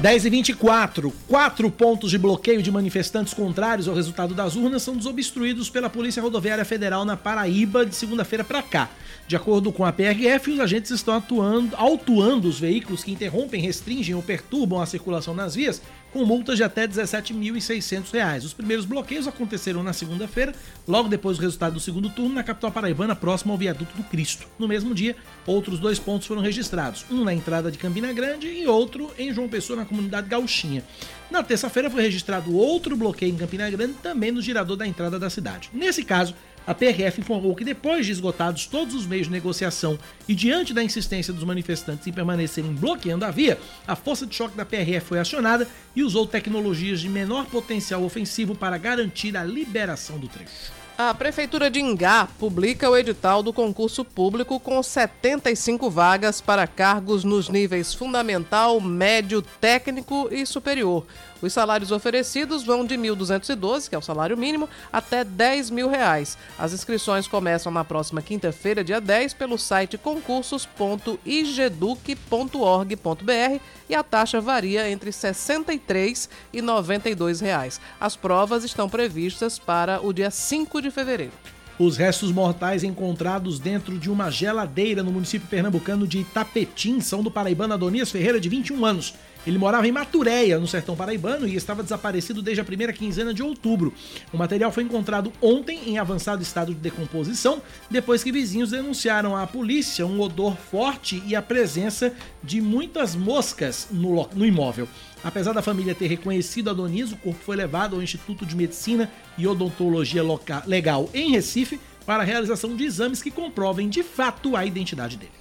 10 e 24 quatro pontos de bloqueio de manifestantes contrários ao resultado das urnas são desobstruídos pela Polícia Rodoviária Federal na Paraíba de segunda-feira para cá. De acordo com a PRF, os agentes estão atuando, autuando os veículos que interrompem, restringem ou perturbam a circulação nas vias com multas de até R$ 17.600. Os primeiros bloqueios aconteceram na segunda-feira, logo depois do resultado do segundo turno, na capital paraibana, próximo ao viaduto do Cristo. No mesmo dia, outros dois pontos foram registrados, um na entrada de Campina Grande e outro em João Pessoa, na comunidade Gauchinha. Na terça-feira foi registrado outro bloqueio em Campina Grande, também no girador da entrada da cidade. Nesse caso, a PRF informou que depois de esgotados todos os meios de negociação e diante da insistência dos manifestantes em permanecerem bloqueando a via, a força de choque da PRF foi acionada e usou tecnologias de menor potencial ofensivo para garantir a liberação do trecho. A Prefeitura de Ingá publica o edital do concurso público com 75 vagas para cargos nos níveis fundamental, médio, técnico e superior. Os salários oferecidos vão de 1.212, que é o salário mínimo, até 10 mil reais. As inscrições começam na próxima quinta-feira, dia 10, pelo site concursos.igeduc.org.br e a taxa varia entre R$ 63 e 92 reais. As provas estão previstas para o dia 5 de fevereiro. Os restos mortais encontrados dentro de uma geladeira no município pernambucano de Itapetim são do paraibano Adonias Ferreira, de 21 anos. Ele morava em Maturéia, no sertão paraibano, e estava desaparecido desde a primeira quinzena de outubro. O material foi encontrado ontem em avançado estado de decomposição, depois que vizinhos denunciaram à polícia um odor forte e a presença de muitas moscas no, no imóvel. Apesar da família ter reconhecido Adonis, o corpo foi levado ao Instituto de Medicina e Odontologia Loca Legal em Recife para a realização de exames que comprovem de fato a identidade dele.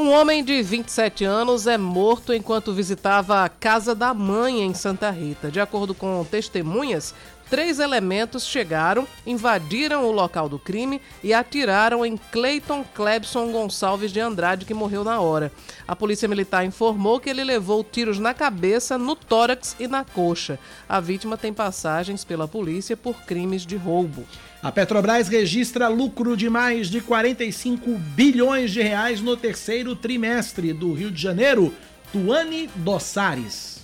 Um homem de 27 anos é morto enquanto visitava a casa da mãe em Santa Rita. De acordo com testemunhas, três elementos chegaram, invadiram o local do crime e atiraram em Clayton Clebson Gonçalves de Andrade, que morreu na hora. A polícia militar informou que ele levou tiros na cabeça, no tórax e na coxa. A vítima tem passagens pela polícia por crimes de roubo. A Petrobras registra lucro de mais de 45 bilhões de reais no terceiro trimestre do Rio de Janeiro. Tuane Dossares.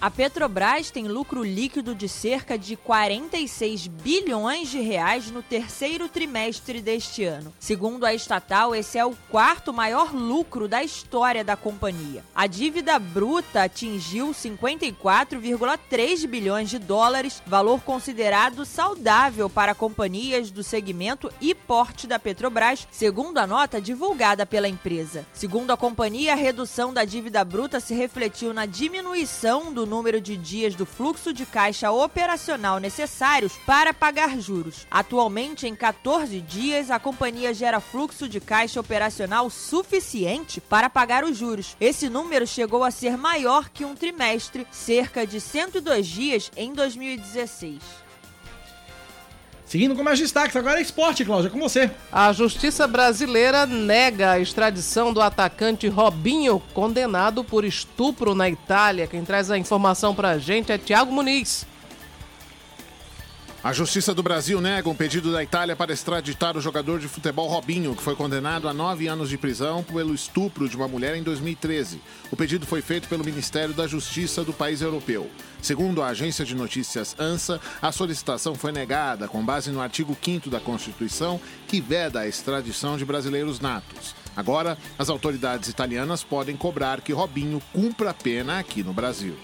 A Petrobras tem lucro líquido de cerca de 46 bilhões de reais no terceiro trimestre deste ano. Segundo a estatal, esse é o quarto maior lucro da história da companhia. A dívida bruta atingiu 54,3 bilhões de dólares, valor considerado saudável para companhias do segmento e porte da Petrobras, segundo a nota divulgada pela empresa. Segundo a companhia, a redução da dívida bruta se refletiu na diminuição do número de dias do fluxo de caixa operacional necessários para pagar juros. Atualmente, em 14 dias, a companhia gera fluxo de caixa operacional suficiente para pagar os juros. Esse número chegou a ser maior que um trimestre, cerca de 102 dias em 2016. Seguindo com mais destaques, agora é esporte, Cláudia, com você. A justiça brasileira nega a extradição do atacante Robinho, condenado por estupro na Itália. Quem traz a informação pra gente é Thiago Muniz. A Justiça do Brasil nega um pedido da Itália para extraditar o jogador de futebol Robinho, que foi condenado a nove anos de prisão pelo estupro de uma mulher em 2013. O pedido foi feito pelo Ministério da Justiça do país europeu. Segundo a agência de notícias ANSA, a solicitação foi negada com base no artigo 5 da Constituição, que veda a extradição de brasileiros natos. Agora, as autoridades italianas podem cobrar que Robinho cumpra a pena aqui no Brasil.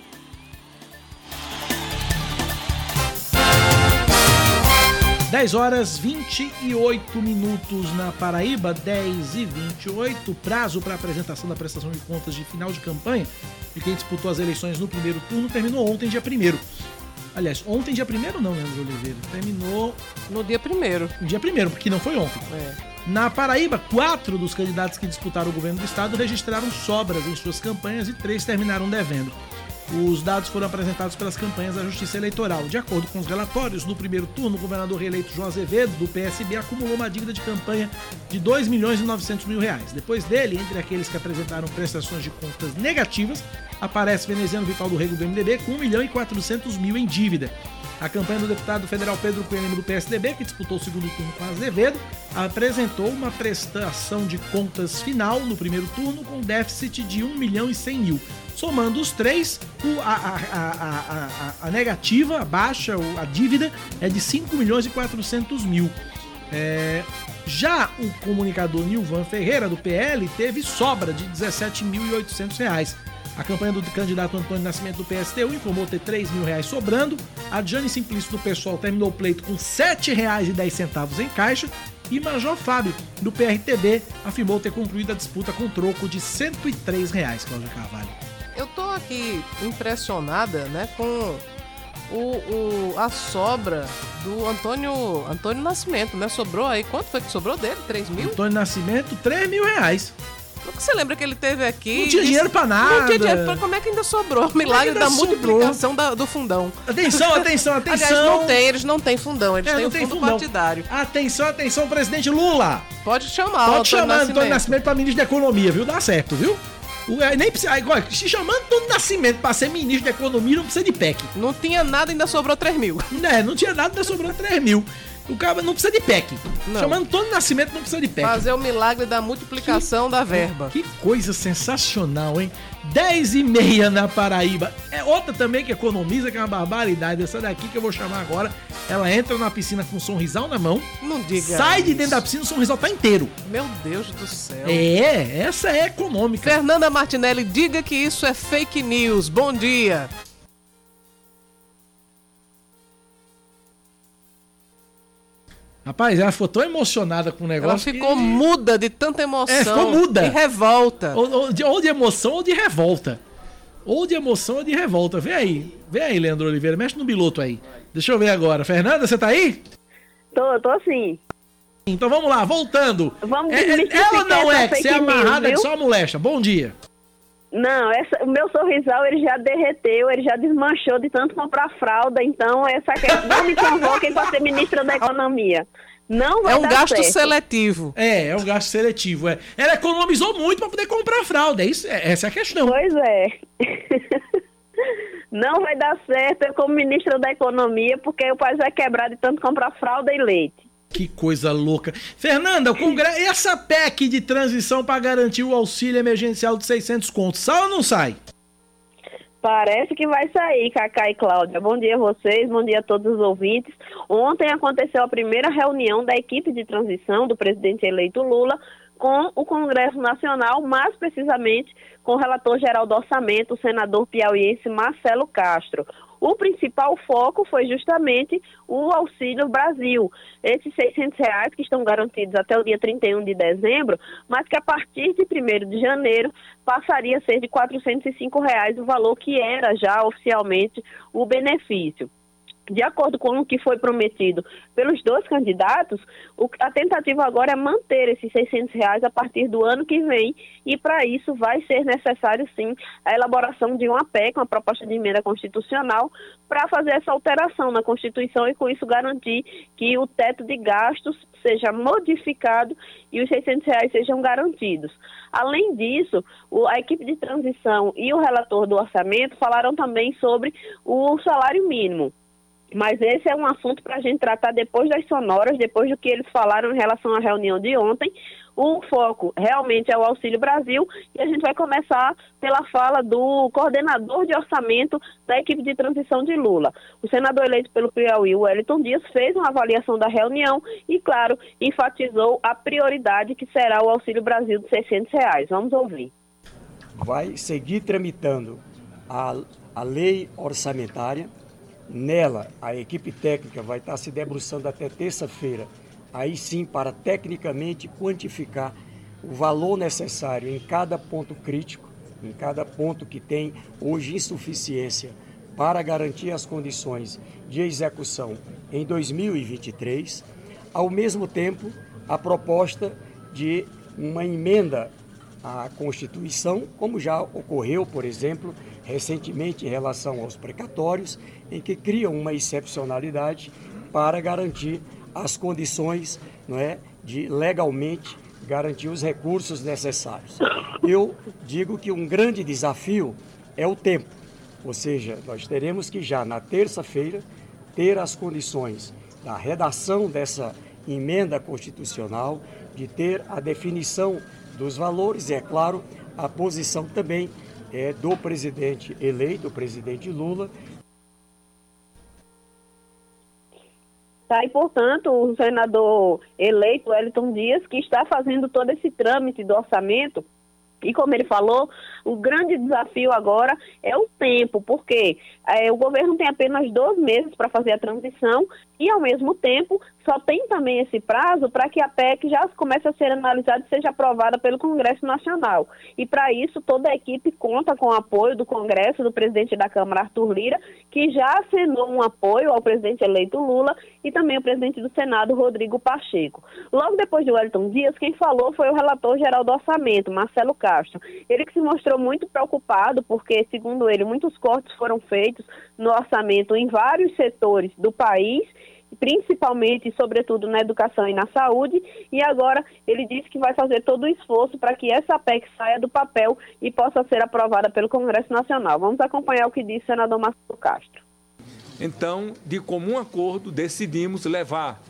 10 horas 28 minutos na Paraíba, 10 e 28. Prazo para apresentação da prestação de contas de final de campanha de quem disputou as eleições no primeiro turno terminou ontem, dia 1 Aliás, ontem, dia 1 não, Leandro Oliveira. Terminou. No dia 1 No dia 1 porque não foi ontem. É. Na Paraíba, quatro dos candidatos que disputaram o governo do estado registraram sobras em suas campanhas e três terminaram devendo. Os dados foram apresentados pelas campanhas da Justiça Eleitoral. De acordo com os relatórios, no primeiro turno, o governador reeleito João Azevedo, do PSB, acumulou uma dívida de campanha de 2 milhões e 900 mil reais. Depois dele, entre aqueles que apresentaram prestações de contas negativas, aparece veneziano Vital do Rego do MDB com 1 milhão e 400 mil em dívida. A campanha do deputado federal Pedro Lima do PSDB, que disputou o segundo turno com Azevedo, apresentou uma prestação de contas final no primeiro turno com déficit de 1 milhão e 100 mil. Somando os três, a, a- a- a- negativa, a baixa, a dívida é de 5 milhões e 400 mil. É, já o comunicador Nilvan Ferreira, do PL, teve sobra de 17.800 reais. A campanha do candidato Antônio Nascimento do PSTU informou ter 3 mil reais sobrando. A Jane Simplício do PSOL terminou o pleito com R$ 7,10 em caixa. E Major Fábio, do PRTB, afirmou ter concluído a disputa com troco de 103 reais, Cláudia Carvalho. Eu tô aqui impressionada, né, com o, o- a sobra do Antônio, Antônio Nascimento, né? Sobrou aí, quanto foi que sobrou dele? 3 mil? Antônio Nascimento, 3 mil reais. O que você lembra que ele teve aqui? Não tinha dinheiro pra nada. Não tinha dinheiro pra... Como é que ainda sobrou? Milagre ainda da sobrou? multiplicação da- do fundão. Atenção, atenção, atenção. Aliás, não tem, eles não têm fundão, eles É, têm tem fundo fundão. partidário. Atenção, atenção, presidente Lula. Pode chamar Pode Antônio chamar Nascimento. Antônio Nascimento pra ministro da Economia, viu? Dá certo, viu? É, nem precisa, agora, se chamando Antônio Nascimento pra ser ministro da Economia, não precisa de PEC. Não tinha nada, ainda sobrou 3 mil. É, não tinha nada, ainda sobrou 3 mil. O cara não precisa de PEC. Não. Chamando Antônio Nascimento, não precisa de PEC. Fazer o milagre da multiplicação da verba. Que coisa sensacional, hein? 10 e meia na Paraíba. É outra também que economiza, que é uma barbaridade. Essa daqui que eu vou chamar agora. Ela entra na piscina com um sorrisal na mão. Não diga Sai de isso. dentro da piscina, o sorrisal tá inteiro. Meu Deus do céu. É, essa é econômica. Fernanda Martinelli, diga que isso é fake news. Bom dia. Rapaz, ela ficou tão emocionada com o negócio. Ela ficou que- muda de tanta emoção. É, ficou muda. E revolta. Ou, ou de, ou de emoção ou de revolta. Ou de emoção ou de revolta. Vê aí. Vê aí, Leandro Oliveira. Mexe no biloto aí. Deixa eu ver agora. Fernanda, você tá aí? Tô, tô sim. Então vamos lá, voltando. Vamos É, é, ela não é, que você é amarrada, é só molesta. Bom dia. Não, essa, o meu sorrisal ele já derreteu, ele já desmanchou de tanto comprar fralda, então essa questão não me convoquem para ser ministra da Economia. Não vai É um dar gasto certo. seletivo. É, é um gasto seletivo. É. Ela economizou muito pra poder comprar fralda. É isso, é, essa é a questão. Pois é. Não vai dar certo eu como ministra da Economia, porque o país vai quebrar de tanto comprar fralda e leite. Que coisa louca. Fernanda, o Congresso, essa PEC de transição para garantir o auxílio emergencial de 600 contos, sai ou não sai? Parece que vai sair, Cacá e Cláudia. Bom dia a vocês, bom dia a todos os ouvintes. Ontem aconteceu a primeira reunião da equipe de transição do presidente eleito Lula com o Congresso Nacional, mais precisamente com o relator geral do orçamento, o senador piauiense Marcelo Castro. O principal foco foi justamente o Auxílio Brasil, esses 600 reais que estão garantidos até o dia 31 de dezembro, mas que a partir de 1 de janeiro passaria a ser de 405 reais o valor que era já oficialmente o benefício. De acordo com o que foi prometido pelos dois candidatos, a tentativa agora é manter esses 600 reais a partir do ano que vem e para isso vai ser necessário sim a elaboração de uma PEC, uma proposta de emenda constitucional, para fazer essa alteração na Constituição e com isso garantir que o teto de gastos seja modificado e os 600 reais sejam garantidos. Além disso, a equipe de transição e o relator do orçamento falaram também sobre o salário mínimo. Mas esse é um assunto para a gente tratar depois das sonoras, depois do que eles falaram em relação à reunião de ontem. O foco realmente é o Auxílio Brasil e a gente vai começar pela fala do coordenador de orçamento da equipe de transição de Lula. O senador eleito pelo Piauí, Wellington Dias, fez uma avaliação da reunião e, claro, enfatizou a prioridade que será o Auxílio Brasil de 600 reais. Vamos ouvir. vai seguir tramitando a, a lei orçamentária. Nela, a equipe técnica vai estar se debruçando até terça-feira, aí sim, para tecnicamente quantificar o valor necessário em cada ponto crítico, em cada ponto que tem hoje insuficiência para garantir as condições de execução em 2023. Ao mesmo tempo, a proposta de uma emenda à Constituição, como já ocorreu, por exemplo, recentemente em relação aos precatórios, em que criam uma excepcionalidade para garantir as condições não é, de legalmente garantir os recursos necessários. Eu digo que um grande desafio é o tempo, ou seja, nós teremos que já na terça-feira ter as condições da redação dessa emenda constitucional, de ter a definição dos valores e, é claro, a posição também é, do presidente eleito, o presidente Lula. Tá, e, portanto, o senador eleito, Wellington Dias, que está fazendo todo esse trâmite do orçamento, e como ele falou, o grande desafio agora é o tempo, porque é, o governo tem apenas dois meses para fazer a transição e, ao mesmo tempo, só tem também esse prazo para que a PEC já comece a ser analisada e seja aprovada pelo Congresso Nacional. E, para isso, toda a equipe conta com o apoio do Congresso, do presidente da Câmara, Arthur Lira, que já assinou um apoio ao presidente eleito Lula e também o presidente do Senado, Rodrigo Pacheco. Logo depois de Wellington Dias, quem falou foi o relator geral do orçamento, Marcelo Castro. Ele que se mostrou muito preocupado porque, segundo ele, muitos cortes foram feitos no orçamento em vários setores do país principalmente e sobretudo na educação e na saúde, e agora ele disse que vai fazer todo o esforço para que essa PEC saia do papel e possa ser aprovada pelo Congresso Nacional. Vamos acompanhar o que disse o senador Marcelo Castro. Então, de comum acordo, decidimos levar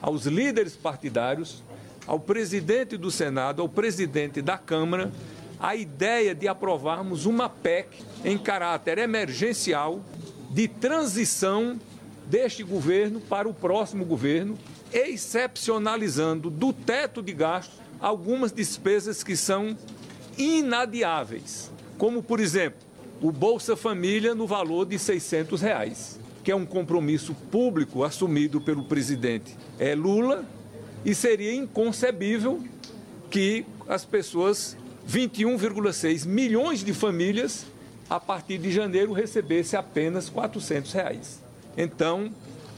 aos líderes partidários, ao presidente do Senado, ao presidente da Câmara, a ideia de aprovarmos uma PEC em caráter emergencial de transição deste governo para o próximo governo, excepcionalizando do teto de gastos algumas despesas que são inadiáveis, como, por exemplo, o Bolsa Família no valor de 600 reais, que é um compromisso público assumido pelo presidente é Lula, e seria inconcebível que as pessoas 21,6 milhões de famílias, a partir de janeiro, recebesse apenas 400 reais. Então,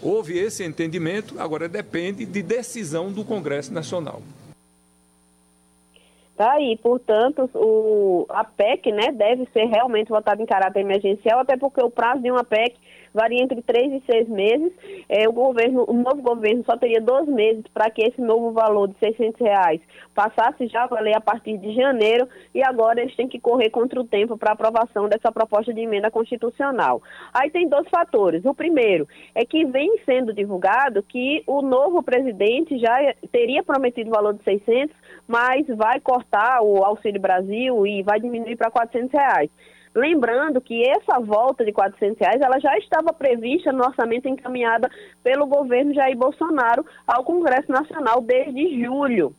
houve esse entendimento, agora depende de decisão do Congresso Nacional. Tá aí, portanto, o, a PEC né, deve ser realmente votada em caráter emergencial, até porque o prazo de uma PEC varia entre três e seis meses. É, o governo, o novo governo só teria dois meses para que esse novo valor de 600 reais passasse já a valer a partir de janeiro e agora eles têm que correr contra o tempo para aprovação dessa proposta de emenda constitucional. Aí tem dois fatores. O primeiro é que vem sendo divulgado que o novo presidente já teria prometido o valor de 600, mas vai cortar o Auxílio Brasil e vai diminuir para 400 reais. Lembrando que essa volta de 400 reais, ela já estava prevista no orçamento encaminhada pelo governo Jair Bolsonaro ao Congresso Nacional desde julho.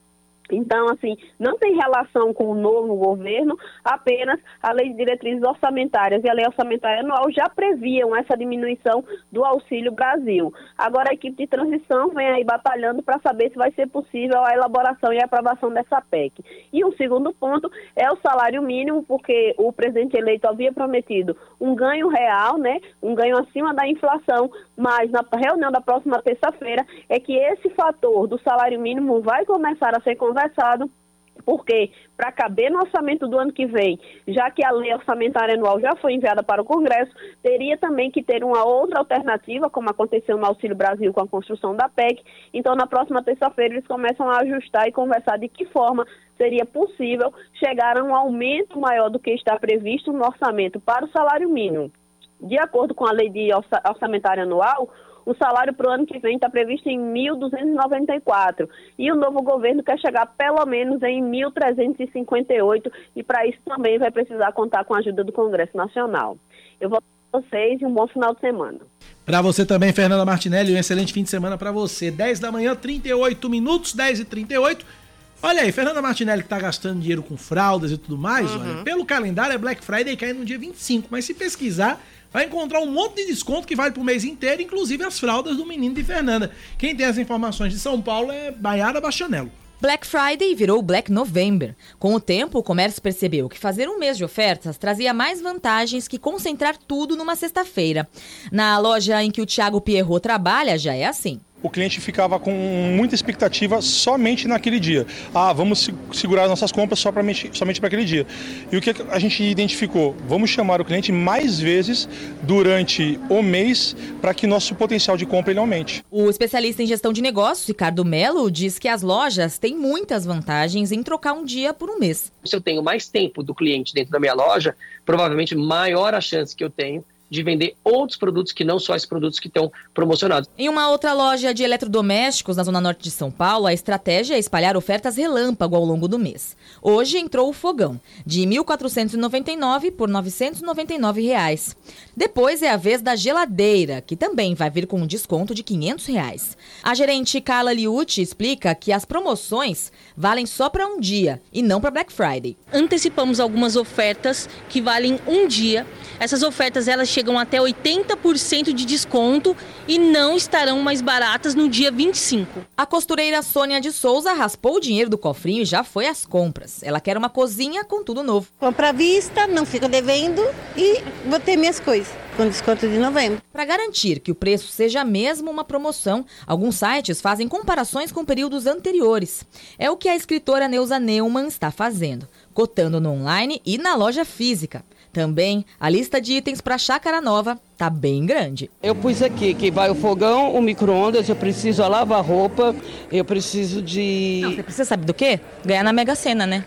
Então, assim, não tem relação com o novo governo, apenas a lei de diretrizes orçamentárias e a lei orçamentária anual já previam essa diminuição do Auxílio Brasil. Agora a equipe de transição vem aí batalhando para saber se vai ser possível a elaboração e a aprovação dessa PEC. E um segundo ponto é o salário mínimo, porque o presidente eleito havia prometido um ganho real, né, um ganho acima da inflação, mas na reunião da próxima terça-feira é que esse fator do salário mínimo vai começar a ser conversado conversado, porque para caber no orçamento do ano que vem, já que a lei orçamentária anual já foi enviada para o Congresso, teria também que ter uma outra alternativa, como aconteceu no Auxílio Brasil com a construção da PEC. Então, na próxima terça-feira, eles começam a ajustar e conversar de que forma seria possível chegar a um aumento maior do que está previsto no orçamento para o salário mínimo. De acordo com a lei de orçamentária anual, o salário para o ano que vem está previsto em 1.294 e o novo governo quer chegar pelo menos em 1.358 e para isso também vai precisar contar com a ajuda do Congresso Nacional. Eu vou para vocês e um bom final de semana. Para você também, Fernanda Martinelli, um excelente fim de semana para você. 10 da manhã, 38 minutos, 10 e 38. Olha aí, Fernanda Martinelli que tá gastando dinheiro com fraldas e tudo mais, uhum. olha, pelo calendário é Black Friday cai no dia 25, mas se pesquisar, vai encontrar um monte de desconto que vale pro mês inteiro, inclusive as fraldas do menino de Fernanda. Quem tem as informações de São Paulo é Baiara Bastianello. Black Friday virou Black November. Com o tempo, o comércio percebeu que fazer um mês de ofertas trazia mais vantagens que concentrar tudo numa sexta-feira. Na loja em que o Thiago Pierrot trabalha, já é assim o cliente ficava com muita expectativa somente naquele dia. Ah, vamos segurar nossas compras só pra, somente para aquele dia. E o que a gente identificou? Vamos chamar o cliente mais vezes durante o mês para que nosso potencial de compra ele aumente. O especialista em gestão de negócios, Ricardo Melo, diz que as lojas têm muitas vantagens em trocar um dia por um mês. Se eu tenho mais tempo do cliente dentro da minha loja, provavelmente maior a chance que eu tenho de vender outros produtos que não só esses produtos que estão promocionados. Em uma outra loja de eletrodomésticos na zona norte de São Paulo, a estratégia é espalhar ofertas relâmpago ao longo do mês. Hoje entrou o fogão, de R$ 1.499 por 999 reais. Depois é a vez da geladeira, que também vai vir com um desconto de 500 reais. A gerente Carla Liucci explica que as promoções valem só para um dia e não para Black Friday. Antecipamos algumas ofertas que valem um dia. Essas ofertas elas chegam até 80% de desconto e não estarão mais baratas no dia 25. A costureira Sônia de Souza raspou o dinheiro do cofrinho e já foi às compras. Ela quer uma cozinha com tudo novo. Compra à vista, não fico devendo e vou ter minhas coisas com desconto de novembro. Para garantir que o preço seja mesmo uma promoção, alguns sites fazem comparações com períodos anteriores. É o que a escritora Neuza Neumann está fazendo, cotando no online e na loja física. Também a lista de itens para Chácara Nova tá bem grande. Eu pus aqui que vai o fogão, o micro-ondas, eu preciso a lavar-roupa, eu preciso de. Não, você precisa saber do quê? Ganhar na Mega Sena, né?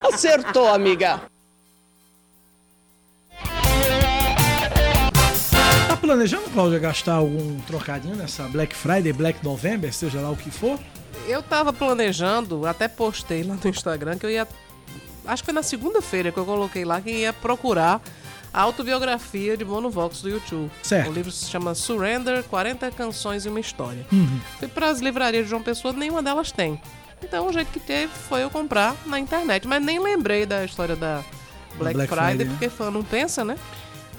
Acertou, amiga. Planejando, Cláudia, gastar algum trocadinho nessa Black Friday, Black November, seja lá o que for? Eu tava planejando, até postei lá no Instagram que eu ia. Acho que foi na segunda-feira que eu coloquei lá que ia procurar a autobiografia de Mono Vox do YouTube. Certo. O livro se chama Surrender: 40 Canções e uma História. Uhum. Fui para as livrarias de João Pessoa, nenhuma delas tem. Então o jeito que teve foi eu comprar na internet. Mas nem lembrei da história da Black, Black Friday, Friday, né? porque fã não pensa, né?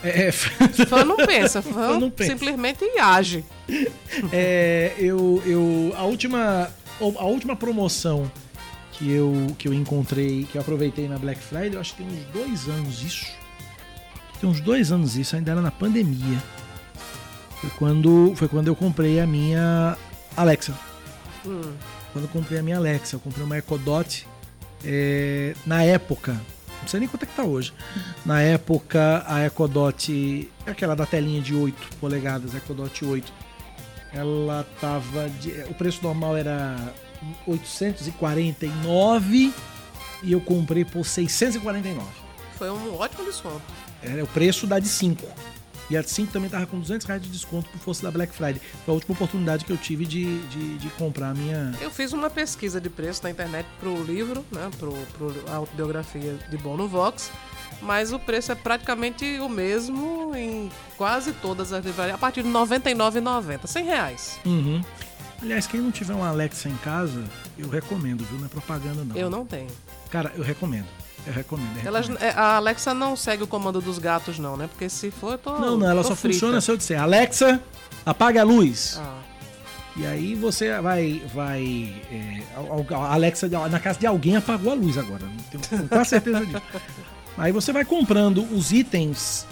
É, é, Fã não pensa, fã, Fã não pensa. simplesmente age. É, eu, eu, a última, a última promoção que eu, que eu encontrei, que eu aproveitei na Black Friday, eu acho que tem uns dois anos isso. Tem uns dois anos isso, ainda era na pandemia. Foi quando, foi quando eu comprei a minha Alexa. Hum. Quando eu comprei a minha Alexa, eu comprei uma Echo Dot. é, na época, não sei nem quanto é que tá hoje. Na época, a Echo Dot, aquela da telinha de 8 polegadas, Echo Dot 8, ela tava. de- o preço normal era 849 e eu comprei por 649. Foi um ótimo desconto. Era o preço da de 5. E a de 5 também tava com 200 reais de desconto por força da Black Friday. Foi a última oportunidade que eu tive de, de, de comprar a minha. Eu fiz uma pesquisa de preço na internet pro livro, né? Pro, pro a autobiografia de Bono Vox. Mas o preço é praticamente o mesmo em quase todas as livrarias, a partir de R$ 99,90. 100 reais. Uhum. Aliás, quem não tiver um Alexa em casa, eu recomendo, viu? Não é propaganda, não. Eu não tenho. Cara, eu recomendo. Eu recomendo. eu Elas, recomendo. é, a Alexa não segue o comando dos gatos, não, né? Porque se for, eu tô. Não, não, ela só frita. funciona se eu disser Alexa, apaga a luz. Ah. E aí você vai. vai é, a- Alexa, na casa de alguém, apagou a luz agora. Não tenho, quase certeza disso. Aí você vai comprando os itens.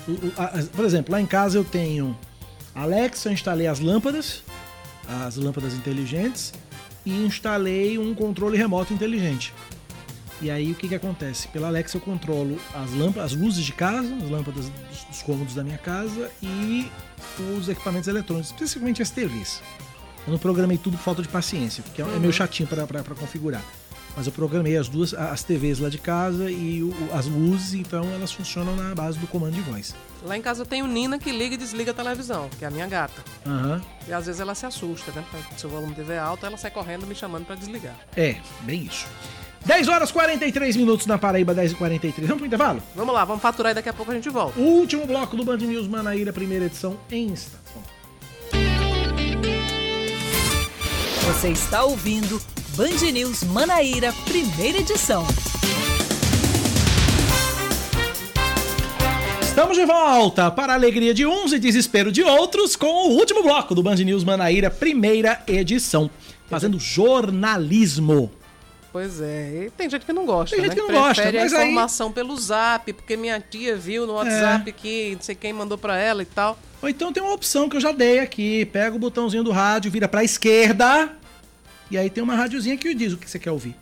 por exemplo, lá em casa eu tenho Alexa, eu instalei as lâmpadas, as lâmpadas inteligentes, e instalei um controle remoto inteligente. E aí o que, que acontece? Pela Alexa eu controlo as lâmpadas, as luzes de casa, as lâmpadas dos, dos cômodos da minha casa e os equipamentos eletrônicos, especificamente as TVs. Eu não programei tudo por falta de paciência, porque é- é Uhum. meio chatinho para configurar. Mas eu programei as duas, as TVs lá de casa e o- as luzes, então elas funcionam na base do comando de voz. Lá em casa eu tenho Nina que liga e desliga a televisão, que é a minha gata. Aham. E às vezes ela se assusta, né? Se o volume TV é alto, ela sai correndo me chamando pra desligar. É, bem isso. 10 horas 43 minutos na Paraíba, 10 e 43 Vamos pro intervalo? Vamos lá, vamos faturar e daqui a pouco a gente volta. O último bloco do Band News Manaíra, primeira edição em estação. Você está ouvindo Band News Manaíra, primeira edição. Estamos de volta para a alegria de uns e desespero de outros com o último bloco do Band News Manaíra, primeira edição. Fazendo jornalismo. Pois é, e tem gente que não gosta, Tem né? gente que não gosta, Prefere mas a aí- informação pelo zap, porque minha tia viu no WhatsApp que não sei quem mandou pra ela e tal. Ou então tem uma opção que eu já dei aqui. Pega o botãozinho do rádio, vira pra esquerda. E aí tem uma rádiozinha que diz o que você quer ouvir.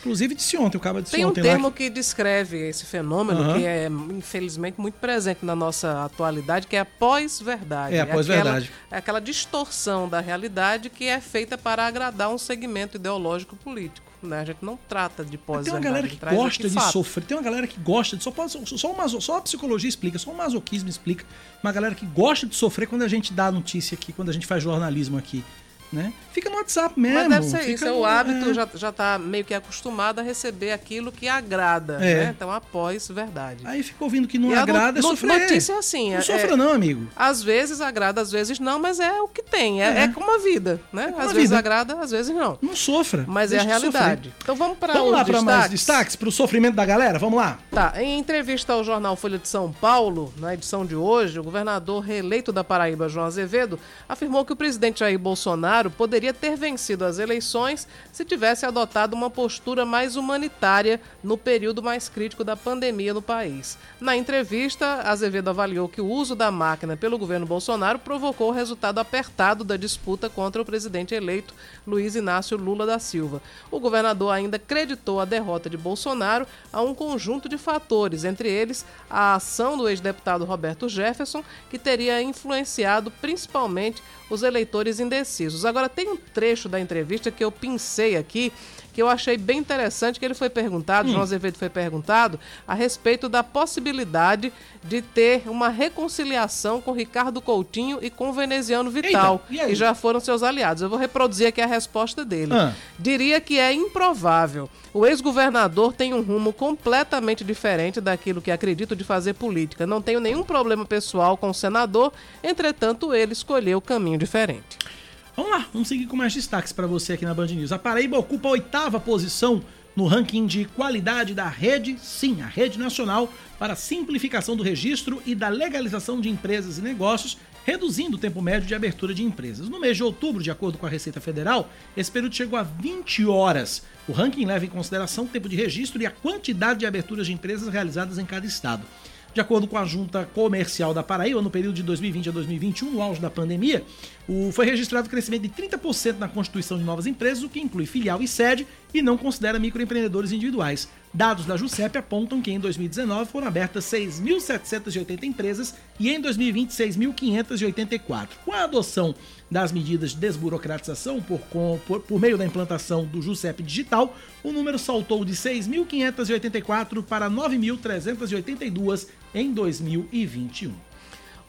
Inclusive disse ontem, o cara disse Tem um ontem termo lá. que descreve esse fenômeno, Aham. que é, infelizmente, muito presente na nossa atualidade, que é a pós-verdade. É, a pós-verdade. aquela- É aquela distorção da realidade que é feita para agradar um segmento ideológico político. Né? A gente não trata de Tem pós-verdade. uma galera que gosta de fato. sofrer, tem uma galera que gosta de só só, maso- só a psicologia explica, só o masoquismo explica. Uma galera que gosta de sofrer quando a gente dá notícia aqui, quando a gente faz jornalismo aqui, né? Fica no WhatsApp mesmo. Mas deve ser isso, é no- o hábito é. já, já tá meio que acostumado a receber aquilo que agrada, É. né? Então, após verdade. Aí fica ouvindo que não E a agrada, é no- sofrer. notícia é assim. Não é- sofra é- não, amigo. Às vezes agrada, às vezes não, mas é o que tem. É, É. é como a vida, né? às vezes vida. agrada, às vezes não. Não sofra. Mas é a realidade. Então vamos para Vamos os lá para mais destaques. destaques, para o sofrimento da galera? Vamos lá. Tá, em entrevista ao jornal Folha de São Paulo, na edição de hoje, o governador reeleito da Paraíba, João Azevedo, afirmou que o presidente Jair Bolsonaro poderia ter vencido as eleições se tivesse adotado uma postura mais humanitária no período mais crítico da pandemia no país. Na entrevista, Azevedo avaliou que o uso da máquina pelo governo Bolsonaro provocou o resultado apertado da disputa contra o presidente eleito Luiz Inácio Lula da Silva. O governador ainda creditou a derrota de Bolsonaro a um conjunto de fatores, entre eles a ação do ex-deputado Roberto Jefferson, que teria influenciado principalmente os eleitores indecisos. Agora, tem um trecho da entrevista que eu pincei aqui, que eu achei bem interessante, que ele foi perguntado, Hum. João Azevedo foi perguntado, a respeito da possibilidade de ter uma reconciliação com Ricardo Coutinho e com o veneziano Vital, Eita, e que já foram seus aliados. Eu vou reproduzir aqui a resposta dele. Ah. Diria que é improvável. O ex-governador tem um rumo completamente diferente daquilo que acredito de fazer política. Não tenho nenhum problema pessoal com o senador, entretanto, ele escolheu o caminho diferente. Vamos lá, vamos seguir com mais destaques para você aqui na Band News. A Paraíba ocupa a oitava posição no ranking de qualidade da rede, sim, a rede nacional para simplificação do registro e da legalização de empresas e negócios, reduzindo o tempo médio de abertura de empresas. No mês de outubro, de acordo com a Receita Federal, esse período chegou a 20 horas. O ranking leva em consideração o tempo de registro e a quantidade de aberturas de empresas realizadas em cada estado. De acordo com a Junta Comercial da Paraíba, no período de 2020 a 2021, no auge da pandemia, o- foi registrado crescimento de 30% na constituição de novas empresas, o que inclui filial e sede e não considera microempreendedores individuais. Dados da JUSEP apontam que em 2019 foram abertas 6.780 empresas e em 2020 6.584. Com a adoção das medidas de desburocratização por, por- por meio da implantação do JUSEP digital, o número saltou de 6.584 para 9.382 em 2021.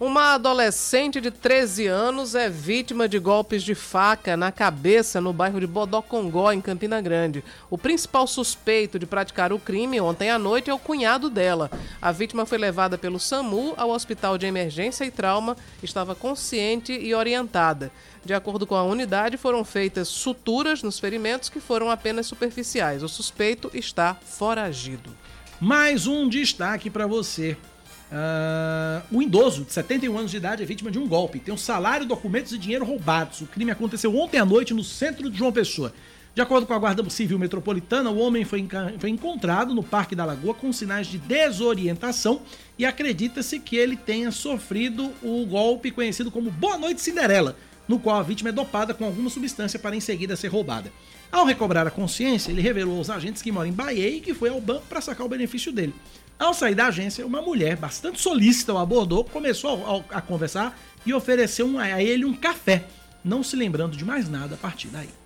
Uma adolescente de 13 anos é vítima de golpes de faca na cabeça no bairro de Bodocongó, em Campina Grande. O principal suspeito de praticar o crime ontem à noite é o cunhado dela. A vítima foi levada pelo SAMU ao hospital de emergência e trauma, estava consciente e orientada. De acordo com a unidade, foram feitas suturas nos ferimentos que foram apenas superficiais. O suspeito está foragido. Mais um destaque para você. Ah, o idoso de 71 anos de idade é vítima de um golpe. Tem um salário, documentos e dinheiro roubados. O crime aconteceu ontem à noite no centro de João Pessoa. De acordo com a Guarda Civil Metropolitana, o homem foi, foi encontrado no Parque da Lagoa com sinais de desorientação e acredita-se que ele tenha sofrido o golpe conhecido como Boa Noite Cinderela, no qual a vítima é dopada com alguma substância para em seguida ser roubada. Ao recobrar a consciência, ele revelou aos agentes que mora em Bahia e que foi ao banco para sacar o benefício dele. Ao sair da agência, uma mulher bastante solícita o abordou, começou a, a conversar e ofereceu a ele um café, não se lembrando de mais nada a partir daí.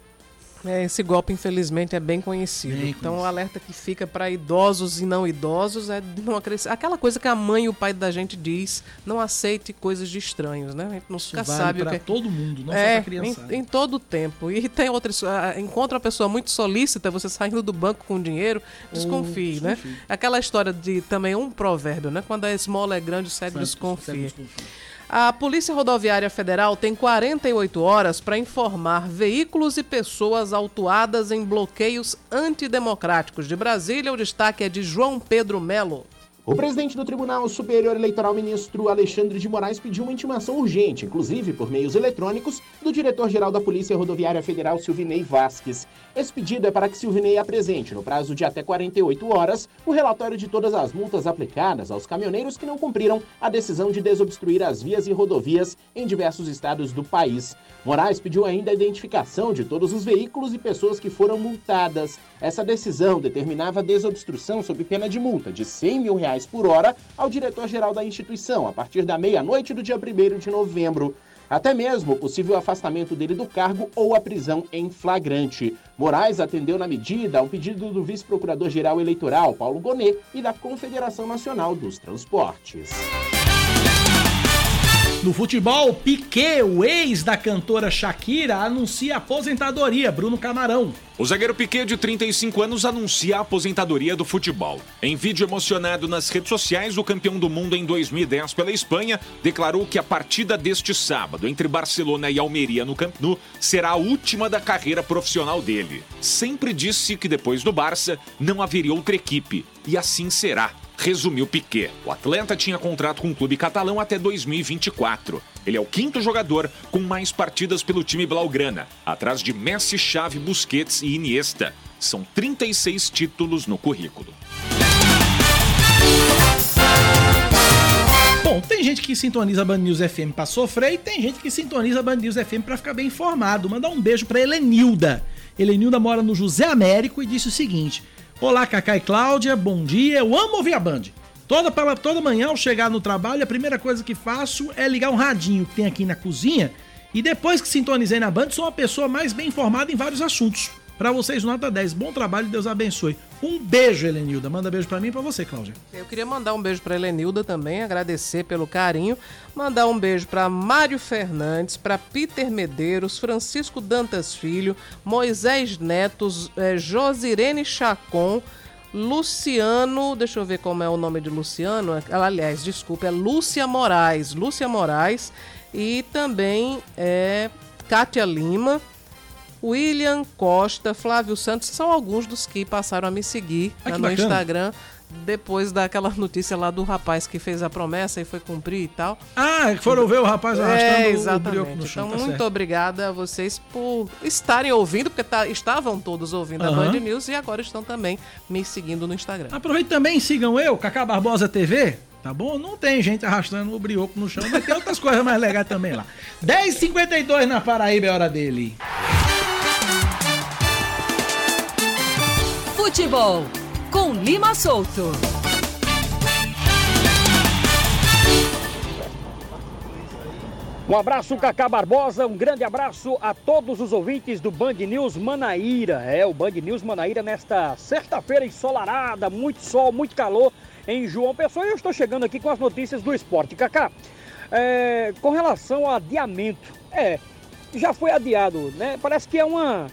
É, esse golpe, infelizmente, é bem conhecido. então, o alerta que fica para idosos e não idosos é de não acrescentar. Aquela coisa que a mãe e o pai da gente diz: não aceite coisas de estranhos, né? A gente nunca vale sabe o que é. todo mundo, não só é, pra criançada. Em, em todo o tempo. E tem outras. ah, Encontra uma pessoa muito solícita, você saindo do banco com dinheiro, desconfie, né? desconfie. Aquela história de também um provérbio, né? Quando a esmola é grande, o Cérebro- desconfia. A Polícia Rodoviária Federal tem 48 horas para informar veículos e pessoas autuadas em bloqueios antidemocráticos. De Brasília, o destaque é de João Pedro Melo. O presidente do Tribunal Superior Eleitoral, ministro Alexandre de Moraes, pediu uma intimação urgente, inclusive por meios eletrônicos, do diretor-geral da Polícia Rodoviária Federal, Silvinei Vasques. Esse pedido é para que Silvinei apresente, no prazo de até 48 horas, o relatório de todas as multas aplicadas aos caminhoneiros que não cumpriram a decisão de desobstruir as vias e rodovias em diversos estados do país. Moraes pediu ainda a identificação de todos os veículos e pessoas que foram multadas. Essa decisão determinava a desobstrução sob pena de multa de 100 mil reais por hora ao diretor-geral da instituição, a partir da meia-noite do dia 1 de novembro. até mesmo o possível afastamento dele do cargo ou a prisão em flagrante. Moraes atendeu na medida um pedido do vice-procurador-geral eleitoral, Paulo Gonet, e da Confederação Nacional dos Transportes. No futebol, Piquet, o ex da cantora Shakira, anuncia aposentadoria. Bruno Camarão. O zagueiro Piquet, de 35 anos, anuncia a aposentadoria do futebol. Em vídeo emocionado nas redes sociais, o campeão do mundo em 2010 pela Espanha declarou que a partida deste sábado entre Barcelona e Almeria no Camp Nou será a última da carreira profissional dele. Sempre disse que depois do Barça não haveria outra equipe, e assim será resumiu Piquet. O atleta tinha contrato com o clube catalão até 2024. Ele é o quinto jogador com mais partidas pelo time blaugrana, atrás de Messi, Xavi, Busquets e Iniesta. São 36 títulos no currículo. Bom, tem gente que sintoniza a Band News FM pra sofrer e tem gente que sintoniza a Band News FM pra ficar bem informado. Mandar um beijo pra Helenilda. Helenilda mora no José Américo e disse o seguinte: Olá, Cacá e Cláudia, bom dia. Eu amo ouvir a Band. Toda, toda manhã, ao chegar no trabalho, a primeira coisa que faço é ligar um radinho que tem aqui na cozinha. E depois que sintonizei na Band, sou uma pessoa mais bem informada em vários assuntos. Para vocês, nota 10. Bom trabalho, Deus abençoe. Um beijo, Helenilda. Manda beijo para mim e pra você, Cláudia. Eu queria mandar um beijo para Helenilda também, agradecer pelo carinho. Mandar um beijo para Mário Fernandes, para Peter Medeiros, Francisco Dantas Filho, Moisés Netos, eh, Josirene Chacon, Luciano, deixa eu ver como é o nome de Luciano. Aliás, desculpa, é Lúcia Moraes. Lúcia Moraes. E também é Kátia Lima. William Costa, Flávio Santos, são alguns dos que passaram a me seguir Ah, no bacana. Instagram depois daquela notícia lá do rapaz que fez a promessa e foi cumprir e tal. Ah, que foram ver o rapaz arrastando é, o- o exatamente. brioco no chão, Então, tá muito certo. obrigada a vocês por estarem ouvindo, porque tá- estavam todos ouvindo a Aham. Band News e agora estão também me seguindo no Instagram. Aproveite também, sigam eu, Cacá Barbosa TV, tá bom? Não tem gente arrastando o brioco no chão, mas tem outras coisas mais legais também lá. 10h52 na Paraíba é hora dele. Futebol com Lima Solto. Um abraço, Cacá Barbosa. Um grande abraço a todos os ouvintes do Band News Manaíra. É, o Band News Manaíra nesta sexta-feira ensolarada, muito sol, muito calor em João Pessoa. E eu estou chegando aqui com as notícias do esporte. Cacá, é, com relação ao adiamento, é, já foi adiado, né? Parece que é uma,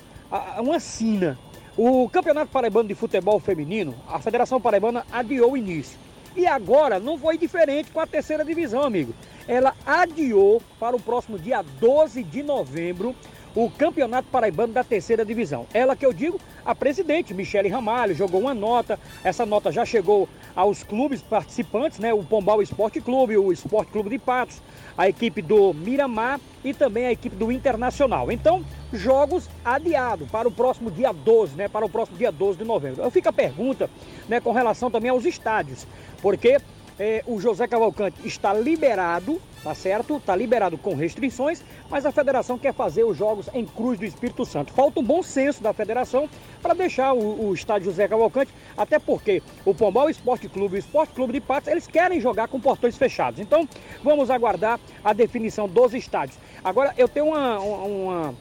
uma sina. O Campeonato Paraibano de Futebol Feminino, a Federação Paraibana adiou o início. E agora não foi diferente com a terceira divisão, amigo. Ela adiou para o próximo dia 12 de novembro o Campeonato Paraibano da Terceira Divisão. Ela que eu digo, a presidente, Michele Ramalho, jogou uma nota. Essa nota já chegou aos clubes participantes, né? O Pombal Esporte Clube, o Esporte Clube de Patos, a equipe do Miramar e também a equipe do Internacional. Então, jogos adiados para o próximo dia 12, né? Para o próximo dia 12 de novembro. Eu fico a pergunta, né, com relação também aos estádios, porque eh, o José Cavalcante está liberado, tá certo? Está liberado com restrições, mas a federação quer fazer os jogos em Cruz do Espírito Santo. Falta um bom senso da federação para deixar o, o estádio José Cavalcante, até porque o Pombal Esporte Clube e o Esporte Clube de Patos, eles querem jogar com portões fechados. Então, vamos aguardar a definição dos estádios. Agora, eu tenho uma, uma,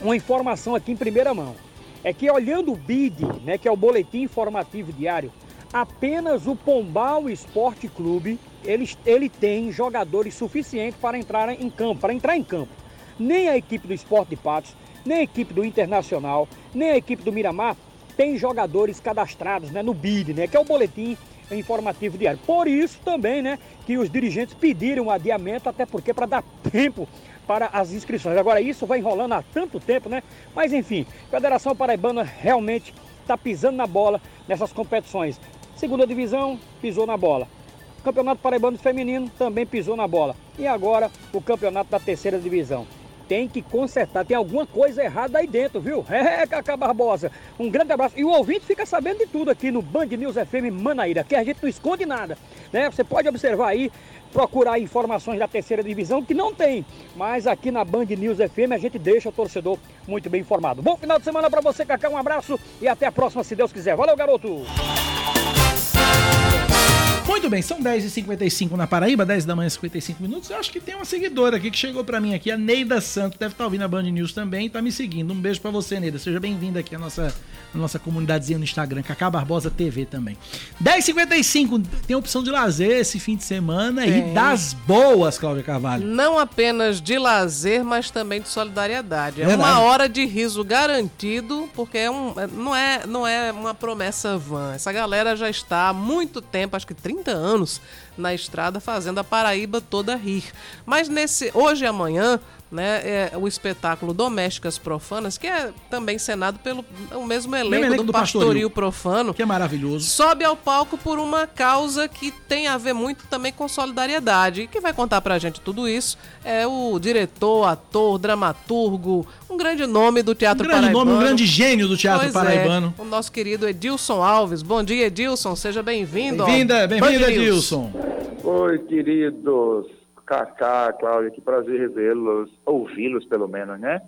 uma informação aqui em primeira mão. É que olhando o BID, né, que é o Boletim Informativo Diário, apenas o Pombal Esporte Clube, ele, ele tem jogadores suficientes para entrar em campo, para entrar em campo. Nem a equipe do Esporte de Patos, nem a equipe do Internacional, nem a equipe do Miramar tem jogadores cadastrados né, no BID, né, que é o Boletim Informativo Diário. Por isso também, né, que os dirigentes pediram um adiamento, até porque para dar tempo para as inscrições. Agora isso vai enrolando há tanto tempo, né? Mas enfim, a Federação Paraibana realmente está pisando na bola nessas competições. Segunda divisão, pisou na bola. Campeonato Paraibano Feminino também pisou na bola. E agora o campeonato da terceira divisão. Tem que consertar, tem alguma coisa errada aí dentro, viu? É, Cacá Barbosa. Um grande abraço. E o ouvinte fica sabendo de tudo aqui no Band News FM Manaíra, que a gente não esconde nada. Né? Você pode observar aí, procurar informações da terceira divisão, que não tem. Mas aqui na Band News FM a gente deixa o torcedor muito bem informado. Bom final de semana para você, Cacá. Um abraço e até a próxima, se Deus quiser. Valeu, garoto! Muito bem, são 10h55 na Paraíba, 10 da manhã, 55 minutos. Eu acho que tem uma seguidora aqui que chegou pra mim aqui, a Neida Santos, deve estar ouvindo a Band News também, tá me seguindo. Um beijo pra você, Neida. Seja bem-vinda aqui à nossa, à nossa comunidadezinha no Instagram, Cacá Barbosa TV também. 10h55, tem opção de lazer esse fim de semana e Tem. das boas, Cláudia Carvalho. Não apenas de lazer, mas também de solidariedade. É Verdade. uma hora de riso garantido, porque é um, é- não, é, não é uma promessa vã. Essa galera já está há muito tempo, acho que 30 anos, na estrada fazendo a Paraíba toda rir. Mas nesse hoje e amanhã, né, é o espetáculo Domésticas Profanas, que é também cenado pelo o mesmo elenco, elenco do, do Pastoril, Pastoril. Profano. Que é maravilhoso. Sobe ao palco por uma causa que tem a ver muito também com solidariedade. E quem vai contar pra gente tudo isso é o diretor, ator, dramaturgo, um grande nome do Um teatro grande paraibano. nome, um grande gênio do teatro Pois paraibano. É, o nosso querido Edilson Alves. Bom dia, Edilson. Seja bem-vindo. Bem-vinda, bem-vinda. Edilson. Oi, queridos. Cacá, Cláudia, que prazer revê-los, ouvi-los pelo menos, né?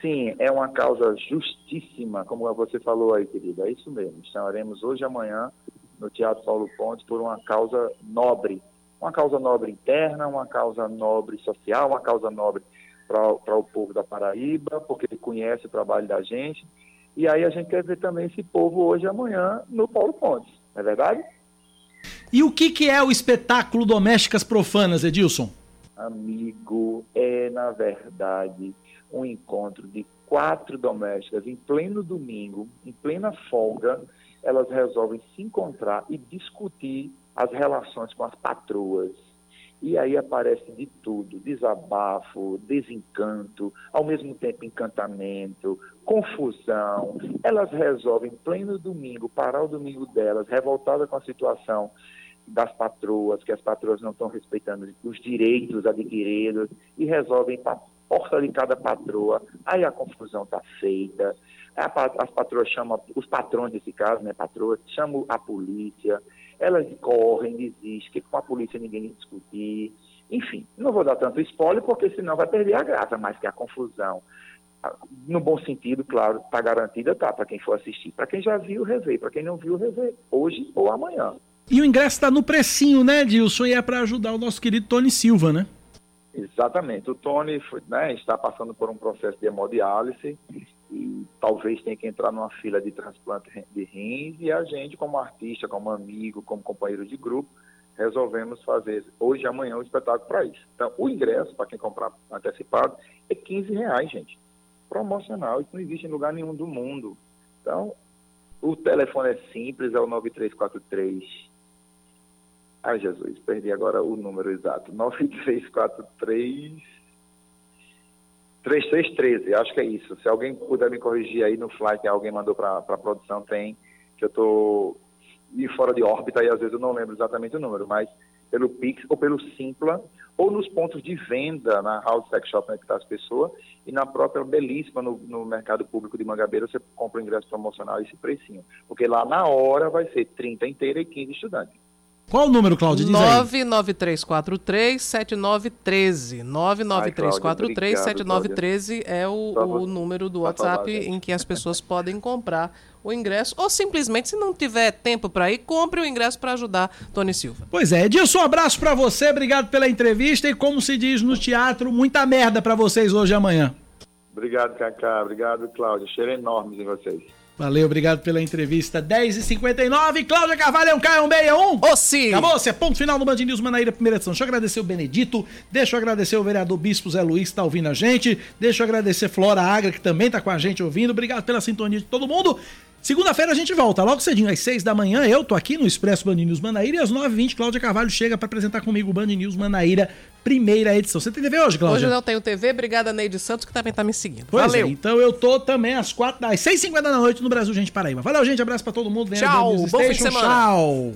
Sim, é uma causa justíssima, como você falou aí, querida. É isso mesmo. Estaremos hoje e amanhã no Teatro Paulo Ponte por uma causa nobre. Uma causa nobre interna, uma causa nobre social, uma causa nobre para o povo da Paraíba, porque ele conhece o trabalho da gente. E aí a gente quer ver também esse povo hoje e amanhã no Paulo Ponte, não é verdade? E o que, que é o espetáculo Domésticas Profanas, Edilson? Amigo, é na verdade um encontro de quatro domésticas em pleno domingo, em plena folga, elas resolvem se encontrar e discutir as relações com as patroas. E aí aparece de tudo: desabafo, desencanto, ao mesmo tempo encantamento, confusão. Elas resolvem, em pleno domingo, parar o domingo delas, revoltadas com a situação das patroas, que as patroas não estão respeitando os direitos adquiridos, e resolvem porta de cada patroa. Aí a confusão está feita. As patroas chamam, os patrões desse caso, né, patroas, chamam a polícia, elas correm, desistem, com a polícia ninguém discutir. Enfim, não vou dar tanto spoiler, porque senão vai perder a graça, mas que a confusão, no bom sentido, claro, está garantida, tá, para quem for assistir. Para quem já viu, revê. Para quem não viu, revê. Hoje ou amanhã. E o ingresso tá no precinho, né, Edilson? E é pra ajudar o nosso querido Tony Silva, né? Exatamente. O Tony né, está passando por um processo de hemodiálise e talvez tenha que entrar numa fila de transplante de rins e a gente, como artista, como amigo, como companheiro de grupo, resolvemos fazer hoje e amanhã um espetáculo para isso. Então, o ingresso, para quem comprar antecipado, é 15 reais, gente. Promocional. Isso não existe em lugar nenhum do mundo. Então, o telefone é simples, é o 9343 Ai, Jesus, perdi agora o número exato. 9343 3313, acho que é isso. Se alguém puder me corrigir aí no fly que alguém mandou para a produção, tem, que eu tô e fora de órbita e às vezes eu não lembro exatamente o número, mas pelo Pix ou pelo Simpla, ou nos pontos de venda na House Sex Shop onde está as pessoas, e na própria Belíssima, no, no mercado público de Mangabeira, você compra o ingresso promocional esse precinho. Porque lá na hora vai ser 30 inteira e 15 estudantes. Qual o número, Cláudio? Diz aí. 99343-7913. 99343-7913 é o, o número do WhatsApp falar, em que as pessoas podem comprar o ingresso. Ou simplesmente, se não tiver tempo para ir, compre o ingresso para ajudar Tony Silva. Pois é, Edilson, um abraço pra você, obrigado pela entrevista e como se diz no teatro, muita merda pra vocês hoje e amanhã. Obrigado, Cacá. Obrigado, Cláudio. Cheiro enorme em vocês. Valeu, obrigado pela entrevista. 10h59, Cláudia Carvalho é um K, é um B, é um. Ô, sim. Acabou, você é ponto final no Band News Manaíra, primeira edição. Deixa eu agradecer o Benedito, deixa eu agradecer o vereador Bispo Zé Luiz, que tá ouvindo a gente. Deixa eu agradecer Flora Agra, que também tá com a gente ouvindo. Obrigado pela sintonia de todo mundo. Segunda-feira a gente volta, logo cedinho, às 6 da manhã. Eu tô aqui no Expresso Band News Manaíra e às 9h20, Cláudia Carvalho chega pra apresentar comigo o Band News Manaíra, primeira edição. Você tem TV hoje, Cláudia? Hoje eu não tenho TV, obrigada Neide Santos, que também tá me seguindo. Pois Valeu. é, então eu tô também às 4 às 6h50 da noite no Brasil, gente Paraíba. Valeu, gente, abraço pra todo mundo. Vem Tchau, bom fim de semana. Tchau.